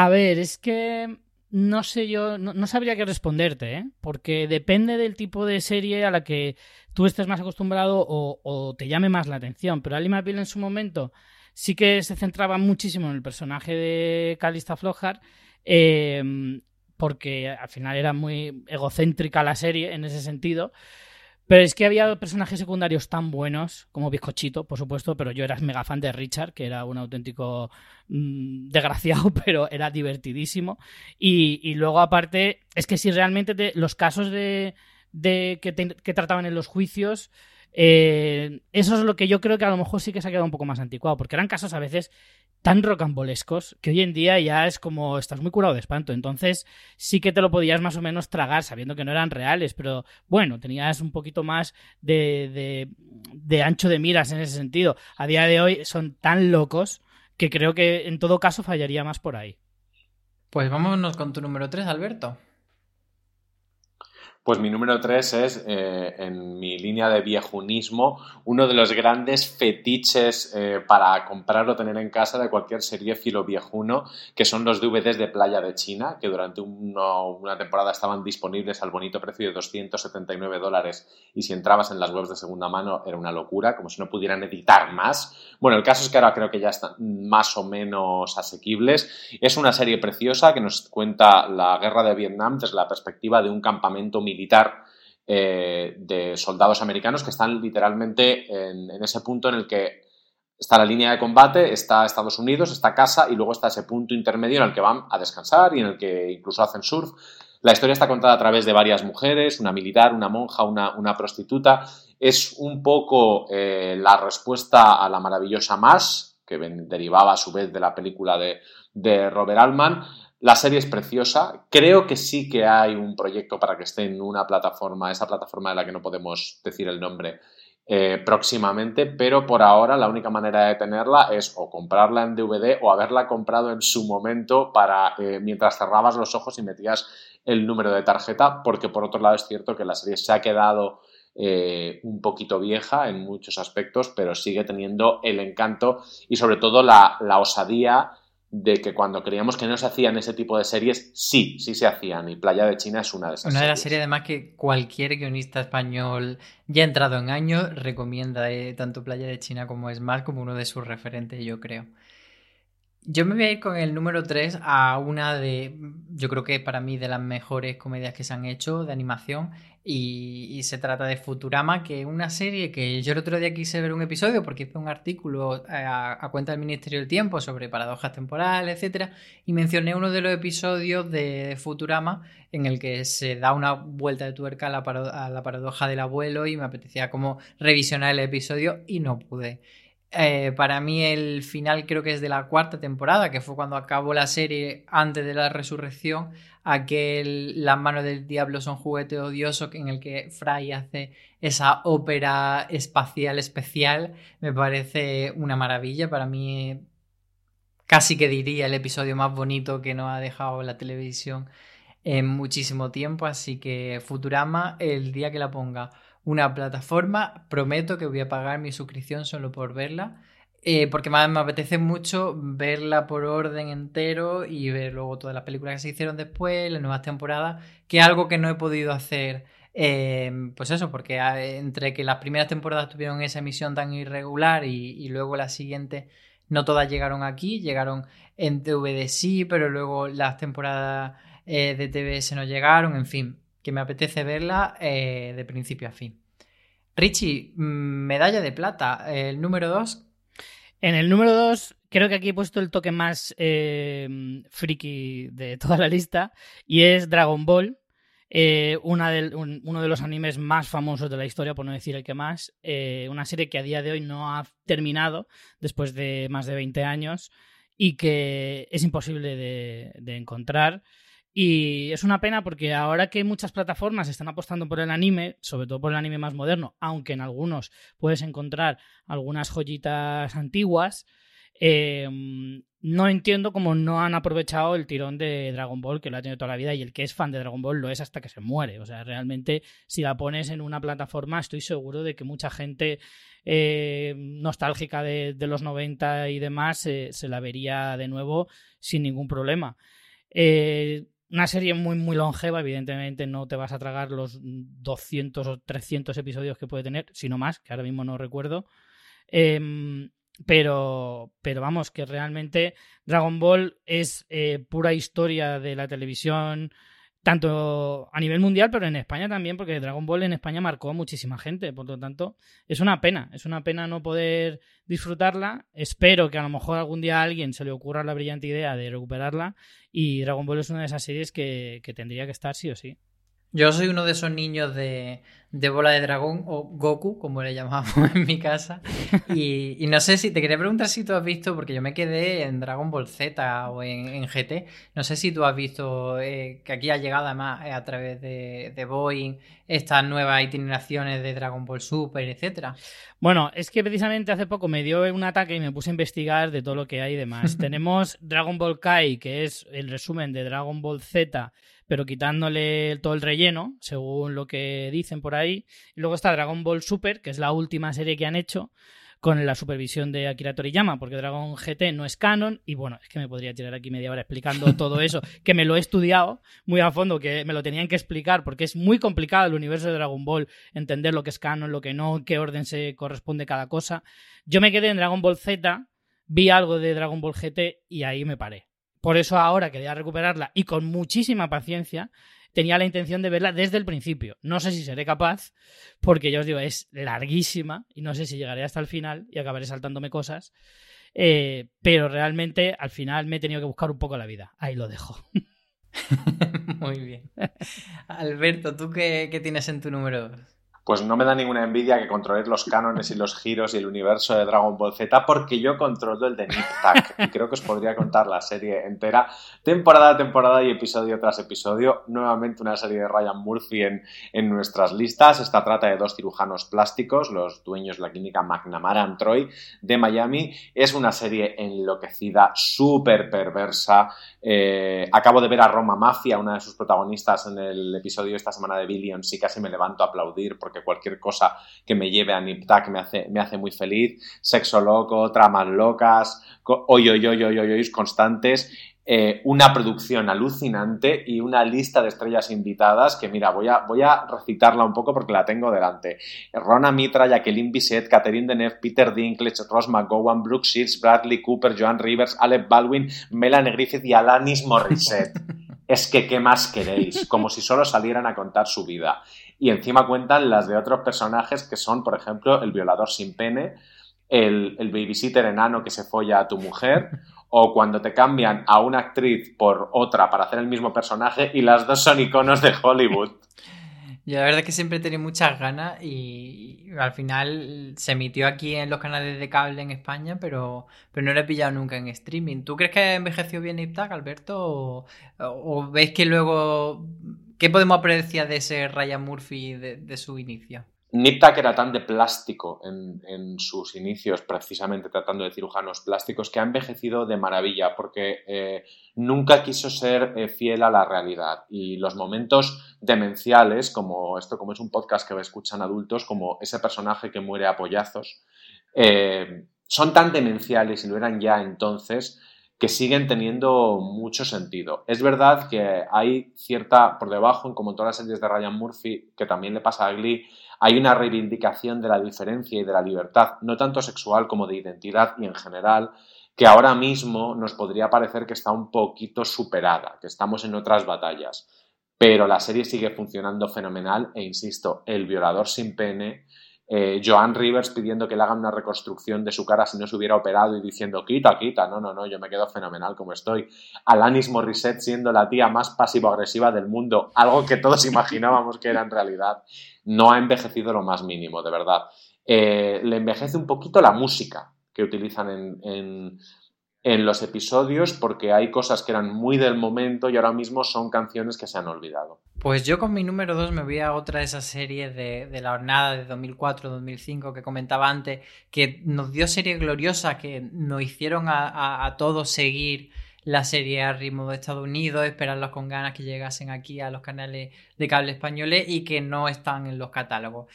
A ver, es que no sé yo, no, sabría qué responderte, ¿eh? Porque depende del tipo de serie a la que tú estés más acostumbrado o, o te llame más la atención. Pero Ali McBeal en su momento sí que se centraba muchísimo en el personaje de Calista Flojar, eh, porque al final era muy egocéntrica la serie en ese sentido. Pero es que había personajes secundarios tan buenos como Bizcochito, por supuesto, pero yo era mega fan de Richard, que era un auténtico mm, desgraciado, pero era divertidísimo. Y, y luego, aparte, es que si realmente te- los casos de, de que, que trataban en los juicios, eh, eso es lo que yo creo que a lo mejor sí que se ha quedado un poco más anticuado, porque eran casos a veces tan rocambolescos que hoy en día ya es como estás muy curado de espanto. Entonces sí que te lo podías más o menos tragar sabiendo que no eran reales, pero bueno, tenías un poquito más de, de, de ancho de miras en ese sentido. A día de hoy son tan locos que creo que en todo caso fallaría más por ahí. Pues vámonos con tu número 3, Alberto. Pues mi número 3 es, eh, en mi línea de viejunismo, uno de los grandes fetiches eh, para comprar o tener en casa de cualquier serie filo viejuno, que son los DVDs de Playa de China, que durante uno- una temporada estaban disponibles al bonito precio de 279 dólares y si entrabas en las webs de segunda mano era una locura, como si no pudieran editar más. Bueno, el caso es que ahora creo que ya están más o menos asequibles. Es una serie preciosa que nos cuenta la guerra de Vietnam desde la perspectiva de un campamento militar eh, de soldados americanos que están literalmente en, en ese punto en el que está la línea de combate, está Estados Unidos, está casa y luego está ese punto intermedio en el que van a descansar y en el que incluso hacen surf. La historia está contada a través de varias mujeres, una militar, una monja, una, una prostituta. Es un poco eh, la respuesta a la maravillosa Más, que derivaba a su vez de la película de, de Robert Altman. La serie es preciosa. Creo que sí que hay un proyecto para que esté en una plataforma, esa plataforma de la que no podemos decir el nombre, eh, próximamente, pero por ahora la única manera de tenerla es o comprarla en DVD o haberla comprado en su momento para eh, mientras cerrabas los ojos y metías el número de tarjeta, porque por otro lado es cierto que la serie se ha quedado eh, un poquito vieja en muchos aspectos, pero sigue teniendo el encanto y sobre todo la, la osadía de que cuando creíamos que no se hacían ese tipo de series, sí, sí se hacían. Y Playa de China es una de esas. Una de las series, además, que cualquier guionista español ya entrado en años recomienda eh, tanto Playa de China como es más como uno de sus referentes, yo creo. Yo me voy a ir con el número 3 a una de, yo creo que para mí de las mejores comedias que se han hecho de animación y, se trata de Futurama, que es una serie que yo el otro día quise ver un episodio porque hice un artículo a, cuenta del Ministerio del Tiempo sobre paradojas temporales, etcétera, y mencioné uno de los episodios de Futurama en el que se da una vuelta de tuerca a la, a la paradoja del abuelo y me apetecía como revisionar el episodio y no pude. Eh, para mí el final creo que es de la cuarta temporada, que fue cuando acabó la serie antes de la resurrección, aquel Las manos del diablo son juguete odioso en el que Fry hace esa ópera espacial especial, me parece una maravilla, para mí casi que diría el episodio más bonito que nos ha dejado la televisión en muchísimo tiempo, así que Futurama, el día que la ponga una plataforma, prometo que voy a pagar mi suscripción solo por verla. Eh, porque me apetece mucho verla por orden entero y ver luego todas las películas que se hicieron después, las nuevas temporadas, que es algo que no he podido hacer, eh, pues eso, porque ah, entre que las primeras temporadas tuvieron esa emisión tan irregular y, luego las siguientes, no todas llegaron aquí, llegaron en DVD sí, pero luego las temporadas eh, de TBS no llegaron, en fin, que me apetece verla de principio a fin. Richie, mm, medalla de plata, el número 2. En el número 2 creo que aquí he puesto el toque más eh, friki de toda la lista y es Dragon Ball. Eh, una uno de los animes más famosos de la historia, por no decir el que más. una serie que a día de hoy no ha terminado después de más de 20 años y que es imposible de encontrar. Y es una pena porque ahora que muchas plataformas están apostando por el anime, sobre todo por el anime más moderno, aunque en algunos puedes encontrar algunas joyitas antiguas, em, no entiendo cómo no han aprovechado el tirón de Dragon Ball, que lo ha tenido toda la vida, y el que es fan de Dragon Ball lo es hasta que se muere. O sea, realmente, si la pones en una plataforma, estoy seguro de que mucha gente eh, nostálgica de, los 90 y demás se la vería de nuevo sin ningún problema. Eh, una serie muy, muy longeva, evidentemente no te vas a tragar los 200 o 300 episodios que puede tener, sino más, que ahora mismo no recuerdo. Em, pero, pero vamos, que realmente Dragon Ball es eh, pura historia de la televisión tanto a nivel mundial, pero en España también, porque Dragon Ball en España marcó a muchísima gente, por lo tanto, es una pena, es una pena no poder disfrutarla. Espero que a lo mejor algún día a alguien se le ocurra la brillante idea de recuperarla y Dragon Ball es una de esas series que, que tendría que estar sí o sí. Yo soy uno de esos niños de, de bola de dragón o Goku, como le llamamos en mi casa. Y, no sé si te quería preguntar si tú has visto, porque yo me quedé en Dragon Ball Z o en, GT. No sé si tú has visto eh, que aquí ha llegado además eh, a través de, de Boeing estas nuevas itineraciones de Dragon Ball Super, etcétera. Bueno, es que precisamente hace poco me dio un ataque y me puse a investigar de todo lo que hay y demás. Tenemos Dragon Ball Kai, que es el resumen de Dragon Ball Z pero quitándole todo el relleno, según lo que dicen por ahí. Y luego está Dragon Ball Super, que es la última serie que han hecho con la supervisión de Akira Toriyama, porque Dragon GT no es canon, y bueno, es que me podría tirar aquí media hora explicando todo eso, que me lo he estudiado muy a fondo, que me lo tenían que explicar, porque es muy complicado el universo de Dragon Ball, entender lo que es canon, lo que no, qué orden se corresponde cada cosa. Yo me quedé en Dragon Ball Z, vi algo de Dragon Ball GT y ahí me paré. Por eso ahora quería recuperarla y con muchísima paciencia tenía la intención de verla desde el principio. No sé si seré capaz, porque ya os digo, es larguísima y no sé si llegaré hasta el final y acabaré saltándome cosas. Eh, pero realmente al final me he tenido que buscar un poco la vida. Ahí lo dejo. Muy bien. Alberto, ¿tú qué, tienes en tu número 2? Pues no me da ninguna envidia que controles los cánones y los giros y el universo de Dragon Ball Z, porque yo controlo el de Nip y creo que os podría contar la serie entera, temporada a temporada y episodio tras episodio. Nuevamente una serie de Ryan Murphy en, en nuestras listas. Esta trata de dos cirujanos plásticos, los dueños de la clínica McNamara and Troy de Miami. Es una serie enloquecida, súper perversa. Eh, acabo de ver a Roma Mafia, una de sus protagonistas en el episodio esta semana de Billions, y casi me levanto a aplaudir porque cualquier cosa que me lleve a Niptak me hace, me hace muy feliz. Sexo loco, tramas locas, hoy, constantes. Eh, una producción alucinante y una lista de estrellas invitadas que, mira, voy a, voy a recitarla un poco porque la tengo delante. Rona Mitra, Jacqueline Bisset, Catherine Deneuve, Peter Dinklage, Ross McGowan, Brooke Shields, Bradley Cooper, Joan Rivers, Alec Baldwin, Melanie Griffith y Alanis Morissette. es que, ¿qué más queréis? Como si solo salieran a contar su vida y encima cuentan las de otros personajes que son, por ejemplo, el violador sin pene, el, el babysitter enano que se folla a tu mujer, o cuando te cambian a una actriz por otra para hacer el mismo personaje y las dos son iconos de Hollywood. Yo la verdad es que siempre tenido muchas ganas y al final se emitió aquí en los canales de cable en España, pero, pero no lo he pillado nunca en streaming. ¿Tú crees que envejeció bien Iptac, Alberto? ¿O, o ves que luego ¿Qué podemos apreciar de ese Ryan Murphy de, su inicio? Niptak era tan de plástico en, sus inicios, precisamente tratando de cirujanos plásticos, que ha envejecido de maravilla porque eh, nunca quiso ser eh, fiel a la realidad. Y los momentos demenciales, como esto, como es un podcast que escuchan adultos, como ese personaje que muere a pollazos, eh, son tan demenciales y lo eran ya entonces que siguen teniendo mucho sentido. Es verdad que hay cierta, por debajo, como en todas las series de Ryan Murphy, que también le pasa a Glee, hay una reivindicación de la diferencia y de la libertad, no tanto sexual como de identidad y en general, que ahora mismo nos podría parecer que está un poquito superada, que estamos en otras batallas. Pero la serie sigue funcionando fenomenal e insisto, el violador sin pene eh, Joan Rivers pidiendo que le hagan una reconstrucción de su cara si no se hubiera operado y diciendo quita, quita, no, no, no, yo me quedo fenomenal como estoy. Alanis Morissette siendo la tía más pasivo-agresiva del mundo, algo que todos imaginábamos que era en realidad, no ha envejecido lo más mínimo, de verdad. Eh, le envejece un poquito la música que utilizan en en los episodios porque hay cosas que eran muy del momento y ahora mismo son canciones que se han olvidado. Pues yo con mi número 2 me voy a otra de esas series de, la hornada de 2004-2005 que comentaba antes, que nos dio serie gloriosa, que nos hicieron a, todos seguir la serie a ritmo de Estados Unidos, esperarlos con ganas que llegasen aquí a los canales de cable españoles y que no están en los catálogos.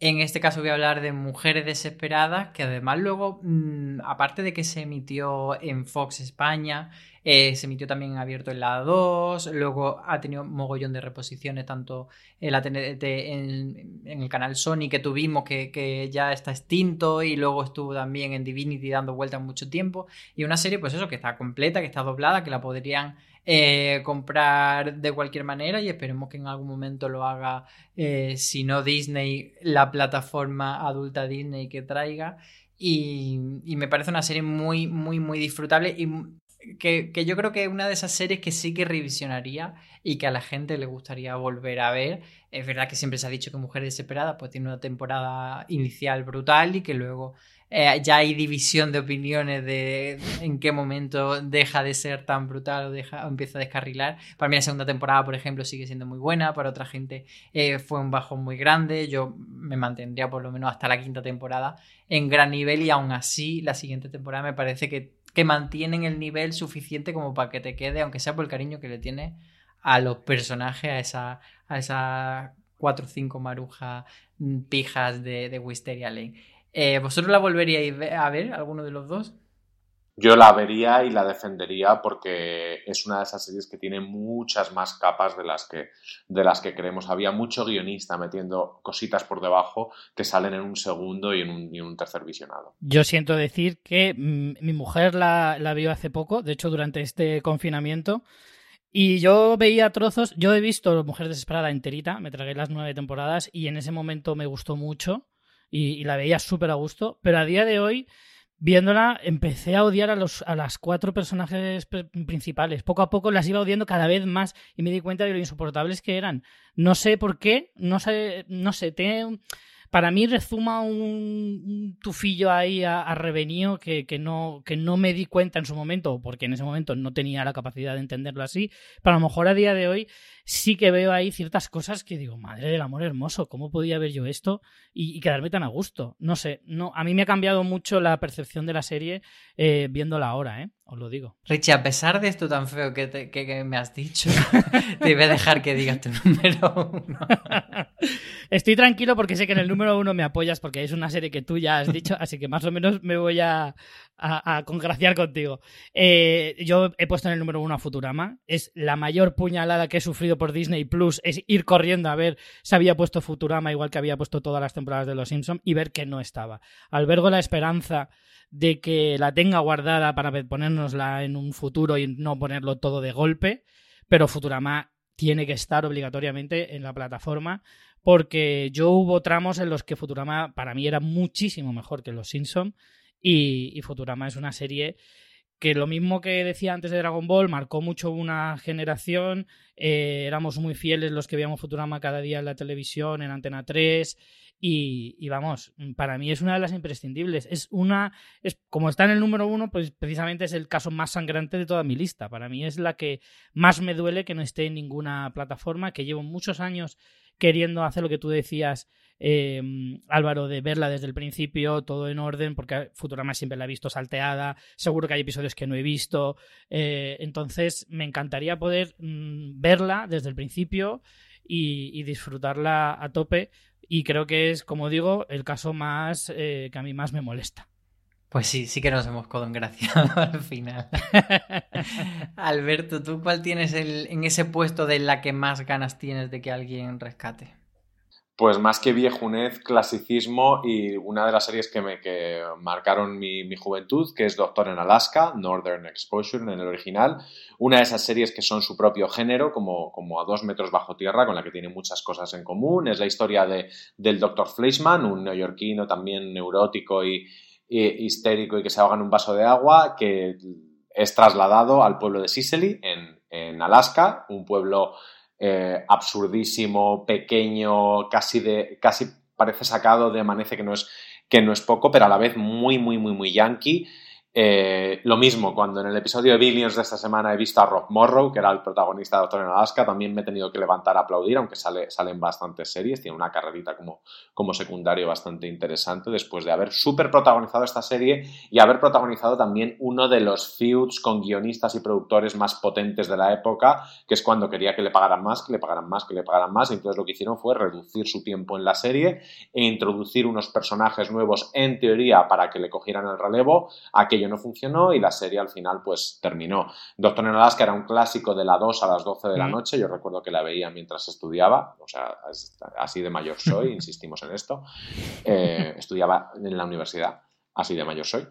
En este caso voy a hablar de Mujeres Desesperadas, que además luego, mm, aparte de que se emitió en Fox España, eh, se emitió también en abierto en la 2, luego ha tenido mogollón de reposiciones tanto en, en, el canal Sony que tuvimos que, que, ya está extinto y luego estuvo también en Divinity dando vueltas mucho tiempo. Y una serie pues eso que está completa, que está doblada, que la podrían eh, comprar de cualquier manera y esperemos que en algún momento lo haga, eh, si no Disney, la plataforma adulta Disney que traiga. Y, me parece una serie muy, muy, muy disfrutable y que, que, yo creo que es una de esas series que sí que revisionaría y que a la gente le gustaría volver a ver. Es verdad que siempre se ha dicho que Mujer Desesperada pues tiene una temporada inicial brutal y que luego eh, ya hay división de opiniones de en qué momento deja de ser tan brutal o, deja, empieza a descarrilar. Para mí la segunda temporada, por ejemplo, sigue siendo muy buena, para otra gente eh, fue un bajón muy grande, yo me mantendría por lo menos hasta la quinta temporada en gran nivel y aún así la siguiente temporada me parece que, que mantienen el nivel suficiente como para que te quede, aunque sea por el cariño que le tiene a los personajes, a esa, a esas cuatro o cinco marujas mm, pijas de, de Wisteria Lane. Eh, ¿Vosotros la volveríais a ver, alguno de los dos? Yo la vería y la defendería porque es una de esas series que tiene muchas más capas de las que, de las que creemos. Había mucho guionista metiendo cositas por debajo que salen en un segundo y en un, tercer visionado. Yo siento decir que mi mujer la, la vio hace poco, de hecho durante este confinamiento, y yo veía trozos, yo he visto Mujer Desesperada enterita, me tragué las nueve temporadas y en ese momento me gustó mucho y, la veía súper a gusto, pero a día de hoy viéndola empecé a odiar a, los, a las cuatro personajes principales. Poco a poco las iba odiando cada vez más y me di cuenta de lo insoportables que eran. No sé por qué, no sé, no sé, para mí rezuma un, tufillo ahí a, a que, que, no, que no me di cuenta en su momento, porque en ese momento no tenía la capacidad de entenderlo así, pero a lo mejor a día de hoy sí que veo ahí ciertas cosas que digo, madre del amor hermoso, ¿cómo podía ver yo esto y, quedarme tan a gusto? No sé, no, a mí me ha cambiado mucho la percepción de la serie eh, viéndola ahora, ¿eh? Os lo digo. Richie, a pesar de esto tan feo que, que, me has dicho, te voy a dejar que digas tu número uno. Estoy tranquilo porque sé que en el número uno me apoyas porque es una serie que tú ya has dicho, así que más o menos me voy a, a, congraciar contigo. Eh, yo he puesto en el número uno a Futurama. Es la mayor puñalada que he sufrido por Disney Plus. Es ir corriendo a ver si había puesto Futurama igual que había puesto todas las temporadas de Los Simpsons y ver que no estaba. Albergo la esperanza de que la tenga guardada para ponérnosla en un futuro y no ponerlo todo de golpe, pero Futurama tiene que estar obligatoriamente en la plataforma porque yo hubo tramos en los que Futurama para mí era muchísimo mejor que Los Simpson y, Futurama es una serie que lo mismo que decía antes de Dragon Ball, marcó mucho una generación, eh, éramos muy fieles los que veíamos Futurama cada día en la televisión, en Antena 3, y, vamos, para mí es una de las imprescindibles. Es una, es, como está en el número uno, pues precisamente es el caso más sangrante de toda mi lista. Para mí es la que más me duele que no esté en ninguna plataforma, que llevo muchos años queriendo hacer lo que tú decías, eh, Álvaro, de verla desde el principio, todo en orden, porque Futurama siempre la he visto salteada, seguro que hay episodios que no he visto, eh, entonces me encantaría poder mm, verla desde el principio y, disfrutarla a tope, y creo que es, como digo, el caso más eh, que a mí más me molesta. Pues sí, sí que nos hemos gracias al final. Alberto, ¿tú cuál tienes el, en ese puesto de la que más ganas tienes de que alguien rescate? Pues más que viejunez, clasicismo y una de las series que me que marcaron mi, mi, juventud, que es Doctor en Alaska, Northern Exposure en el original. Una de esas series que son su propio género, como, como a dos metros bajo tierra, con la que tiene muchas cosas en común. Es la historia de, del Dr. Fleischman, un neoyorquino también neurótico y, histérico y que se ahoga en un vaso de agua, que es trasladado al pueblo de Sicily, en, en Alaska, un pueblo eh, absurdísimo, pequeño, casi de. casi parece sacado de Amanece que no es que no es poco, pero a la vez muy, muy, muy, muy yankee. Eh, lo mismo, cuando en el episodio de Billions de esta semana he visto a Rob Morrow, que era el protagonista de Doctor en Alaska, también me he tenido que levantar a aplaudir, aunque sale, salen bastantes series, tiene una carrerita como, como secundario bastante interesante después de haber súper protagonizado esta serie y haber protagonizado también uno de los feuds con guionistas y productores más potentes de la época, que es cuando quería que le pagaran más, que le pagaran más, que le pagaran más, entonces lo que hicieron fue reducir su tiempo en la serie e introducir unos personajes nuevos en teoría para que le cogieran el relevo, aquello no funcionó y la serie al final pues terminó. Doctor en Alaska era un clásico de la 2 a las 12 de la noche, yo recuerdo que la veía mientras estudiaba, o sea, así de mayor soy, insistimos en esto, eh, estudiaba en la universidad, así de mayor soy,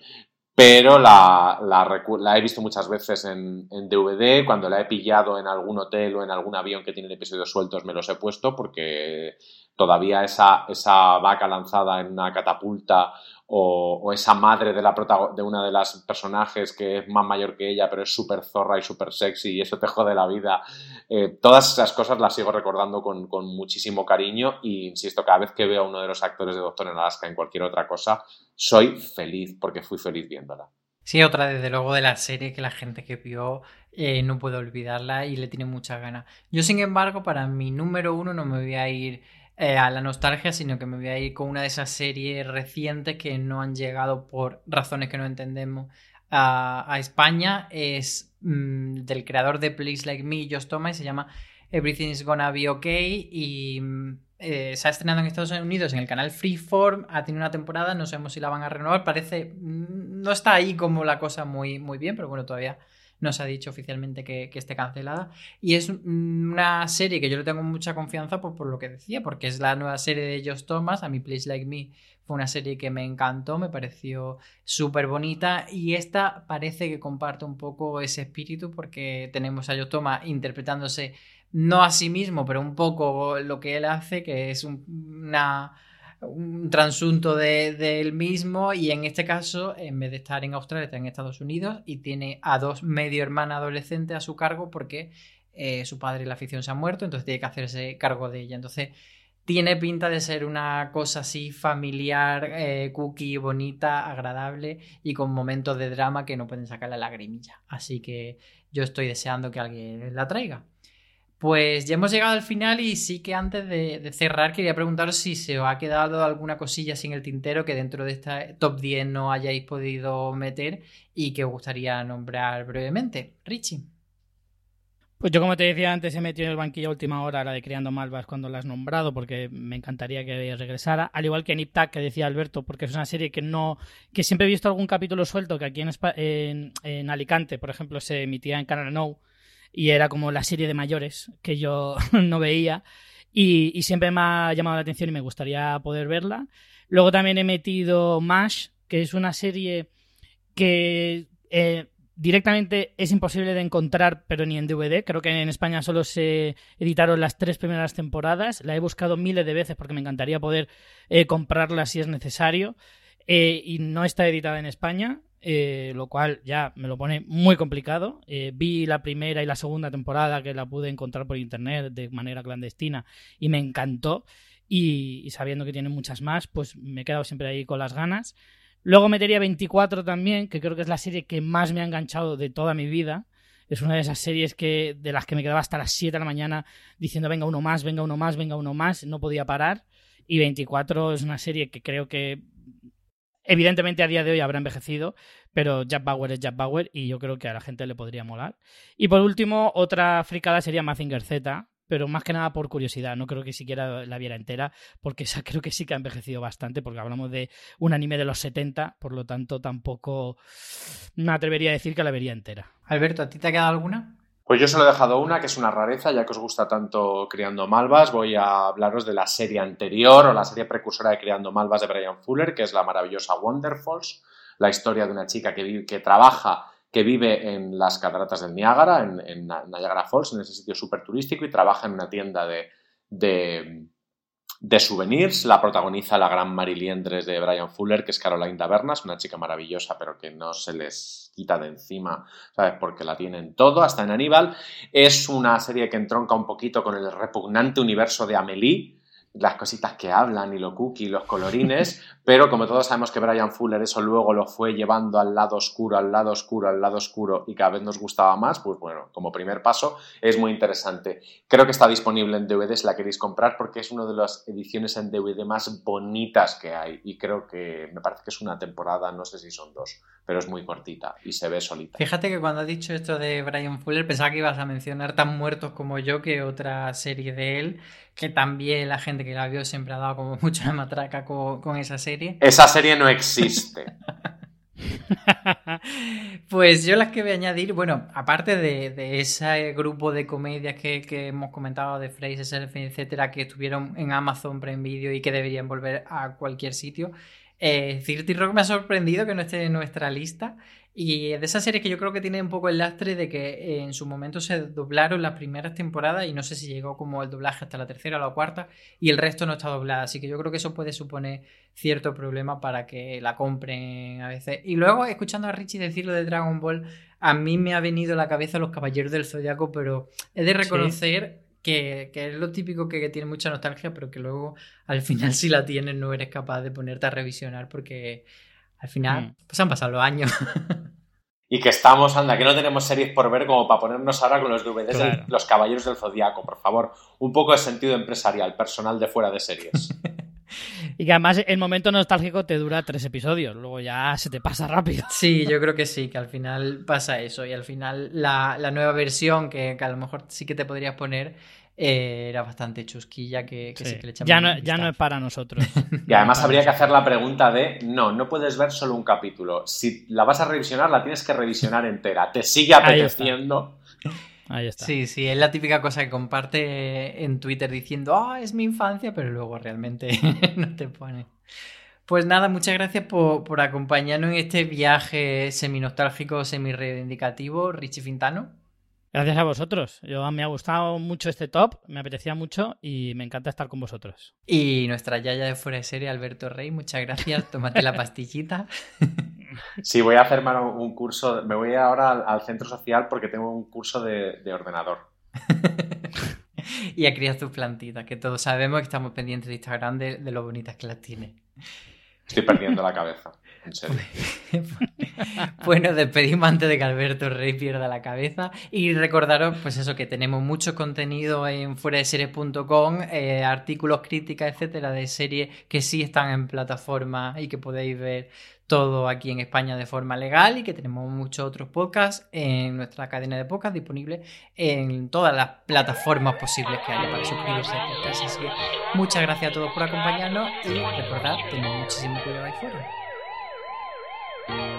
pero la, la, he visto muchas veces en, en, DVD, cuando la he pillado en algún hotel o en algún avión que tiene episodios sueltos me los he puesto porque todavía esa, esa vaca lanzada en una catapulta o, esa madre de, la de una de las personajes que es más mayor que ella, pero es súper zorra y súper sexy y eso te jode la vida. Eh, todas esas cosas las sigo recordando con, muchísimo cariño y insisto, cada vez que veo a uno de los actores de Doctor en Alaska en cualquier otra cosa, soy feliz porque fui feliz viéndola. Sí, otra desde luego de la serie que la gente que vio eh, no puede olvidarla y le tiene mucha ganas. Yo, sin embargo, para mi número uno no me voy a ir eh, a la nostalgia, sino que me voy a ir con una de esas series recientes que no han llegado por razones que no entendemos a, España. Es mm, del creador de Please Like Me, Josh Thomas, y se llama Everything's Gonna Be Okay y mm, eh, se ha estrenado en Estados Unidos en el canal Freeform, ha tenido una temporada, no sabemos si la van a renovar, parece, mm, no está ahí como la cosa muy, muy bien, pero bueno, todavía no se ha dicho oficialmente que, esté cancelada. Y es una serie que yo le tengo mucha confianza por, lo que decía, porque es la nueva serie de Josh Thomas. A mí, Please Like Me fue una serie que me encantó, me pareció súper bonita. Y esta parece que comparte un poco ese espíritu, porque tenemos a Josh Thomas interpretándose no a sí mismo, pero un poco lo que él hace, que es una un transunto del de, mismo y en este caso, en vez de estar en Australia, está en Estados Unidos y tiene a dos medio hermanas adolescentes a su cargo porque eh, su padre y la afición se han muerto, entonces tiene que hacerse cargo de ella. Entonces tiene pinta de ser una cosa así familiar, eh, cookie, bonita, agradable y con momentos de drama que no pueden sacar la lagrimilla. Así que yo estoy deseando que alguien la traiga. Pues ya hemos llegado al final y sí que antes de, cerrar quería preguntaros si se os ha quedado alguna cosilla sin el tintero que dentro de esta top 10 no hayáis podido meter y que os gustaría nombrar brevemente. Richie. Pues yo, como te decía antes, he metido en el banquillo a última hora la de Criando Malvas cuando la has nombrado, porque me encantaría que regresara. Al igual que Nip que decía Alberto, porque es una serie que no. que siempre he visto algún capítulo suelto que aquí en, en, Alicante, por ejemplo, se emitía en Canal No y era como la serie de mayores que yo no veía. Y, siempre me ha llamado la atención y me gustaría poder verla. Luego también he metido MASH, que es una serie que. Eh, directamente es imposible de encontrar, pero ni en DVD. Creo que en España solo se editaron las tres primeras temporadas. La he buscado miles de veces porque me encantaría poder eh, comprarla si es necesario. Eh, y no está editada en España, eh, lo cual ya me lo pone muy complicado. vi la primera y la segunda temporada que la pude encontrar por internet de manera clandestina y me encantó. Y, sabiendo que tiene muchas más, pues me he quedado siempre ahí con las ganas. Luego metería 24 también, que creo que es la serie que más me ha enganchado de toda mi vida. Es una de esas series que, de las que me quedaba hasta las 7 de la mañana diciendo venga uno más, venga uno más, venga uno más, no podía parar. Y 24 es una serie que creo que evidentemente a día de hoy habrá envejecido, pero Jack Bauer es Jack Bauer y yo creo que a la gente le podría molar. Y por último, otra fricada sería Mazinger Z, pero más que nada por curiosidad, no creo que siquiera la viera entera, porque esa creo que sí que ha envejecido bastante, porque hablamos de un anime de los 70, por lo tanto tampoco me atrevería a decir que la vería entera. Alberto, ¿a ti te ha quedado alguna? Pues yo solo he dejado una, que es una rareza, ya que os gusta tanto Criando Malvas, voy a hablaros de la serie anterior o la serie precursora de Criando Malvas de Brian Fuller, que es la maravillosa Wonderfalls, la historia de una chica que, que trabaja que vive en las cataratas del Niágara, en, Niagara Falls, en ese sitio súper turístico, y trabaja en una tienda de, de, souvenirs. La protagoniza la gran Mariliendres de Brian Fuller, que es Caroline Tabernas, una chica maravillosa, pero que no se les quita de encima, ¿sabes? Porque la tienen todo, hasta en Aníbal. Es una serie que entronca un poquito con el repugnante universo de Amelie, las cositas que hablan y lo cookie, los colorines, pero como todos sabemos que Brian Fuller eso luego lo fue llevando al lado oscuro, al lado oscuro, al lado oscuro y cada vez nos gustaba más, pues bueno, como primer paso es muy interesante. Creo que está disponible en DVD si la queréis comprar porque es una de las ediciones en DVD más bonitas que hay y creo que me parece que es una temporada, no sé si son dos, pero es muy cortita y se ve solita. Fíjate que cuando has dicho esto de Brian Fuller pensaba que ibas a mencionar tan muertos como yo que otra serie de él que también la gente que la vio siempre ha dado como mucha matraca con, esa serie. Esa serie no existe. pues yo las que voy a añadir, bueno, aparte de, ese grupo de comedias que, hemos comentado de Fraser, etcétera, que estuvieron en Amazon Prime Video y que deberían volver a cualquier sitio, eh, Rock me ha sorprendido que no esté en nuestra lista. Y de esa serie que yo creo que tiene un poco el lastre de que en su momento se doblaron las primeras temporadas y no sé si llegó como el doblaje hasta la tercera o la cuarta y el resto no está doblada. Así que yo creo que eso puede suponer cierto problema para que la compren a veces. Y luego, escuchando a Richie decir lo de Dragon Ball, a mí me ha venido a la cabeza los Caballeros del Zodiaco, pero he de reconocer que, es lo típico que, tiene mucha nostalgia, pero que luego al final si la tienes no eres capaz de ponerte a revisionar porque al final mm. pues han pasado los años. Y que estamos, anda, que no tenemos series por ver como para ponernos ahora con los DVDs de Los Caballeros del Zodiaco, por favor. Un poco de sentido empresarial, personal de fuera de series. y que además el momento nostálgico te dura tres episodios, luego ya se te pasa rápido. Sí, yo creo que sí, que al final pasa eso. Y al final la, nueva versión que, que, a lo mejor sí que te podrías poner eh, era bastante chusquilla que, sí. que le ya no, ya no es para nosotros. y además habría que hacer la pregunta de, no, no puedes ver solo un capítulo. Si la vas a revisionar, la tienes que revisionar entera. Te sigue apeteciendo. Ahí está. Sí, sí, es la típica cosa que comparte en Twitter diciendo, ah, es mi infancia, pero luego realmente no te pone. Pues nada, muchas gracias por, por acompañarnos en este viaje semi-nostálgico, semi-reivindicativo, Richie Fintano. Gracias a vosotros. Yo me ha gustado mucho este top, me apetecía mucho y me encanta estar con vosotros. Y nuestra yaya de fuera de serie, Alberto Rey, muchas gracias. Tómate la pastillita. Sí, voy a hacer un curso, me voy ahora al, centro social porque tengo un curso de, ordenador. y a criar tus plantitas, que todos sabemos que estamos pendientes de Instagram de, de lo bonitas que las tiene. Estoy perdiendo la cabeza. En serio. despedimos antes de que Alberto Rey pierda la cabeza. Y recordaros, pues eso, que tenemos mucho contenido en fuera de series.com, eh, artículos, críticas, etcétera, de series que sí están en plataforma y que podéis ver todo aquí en España de forma legal y que tenemos muchos otros podcasts en nuestra cadena de podcast disponible en todas las plataformas posibles que haya para suscribirse al podcast. Así que muchas gracias a todos por acompañarnos y recordad, tenemos muchísimo cuidado ahí fuera. Hey!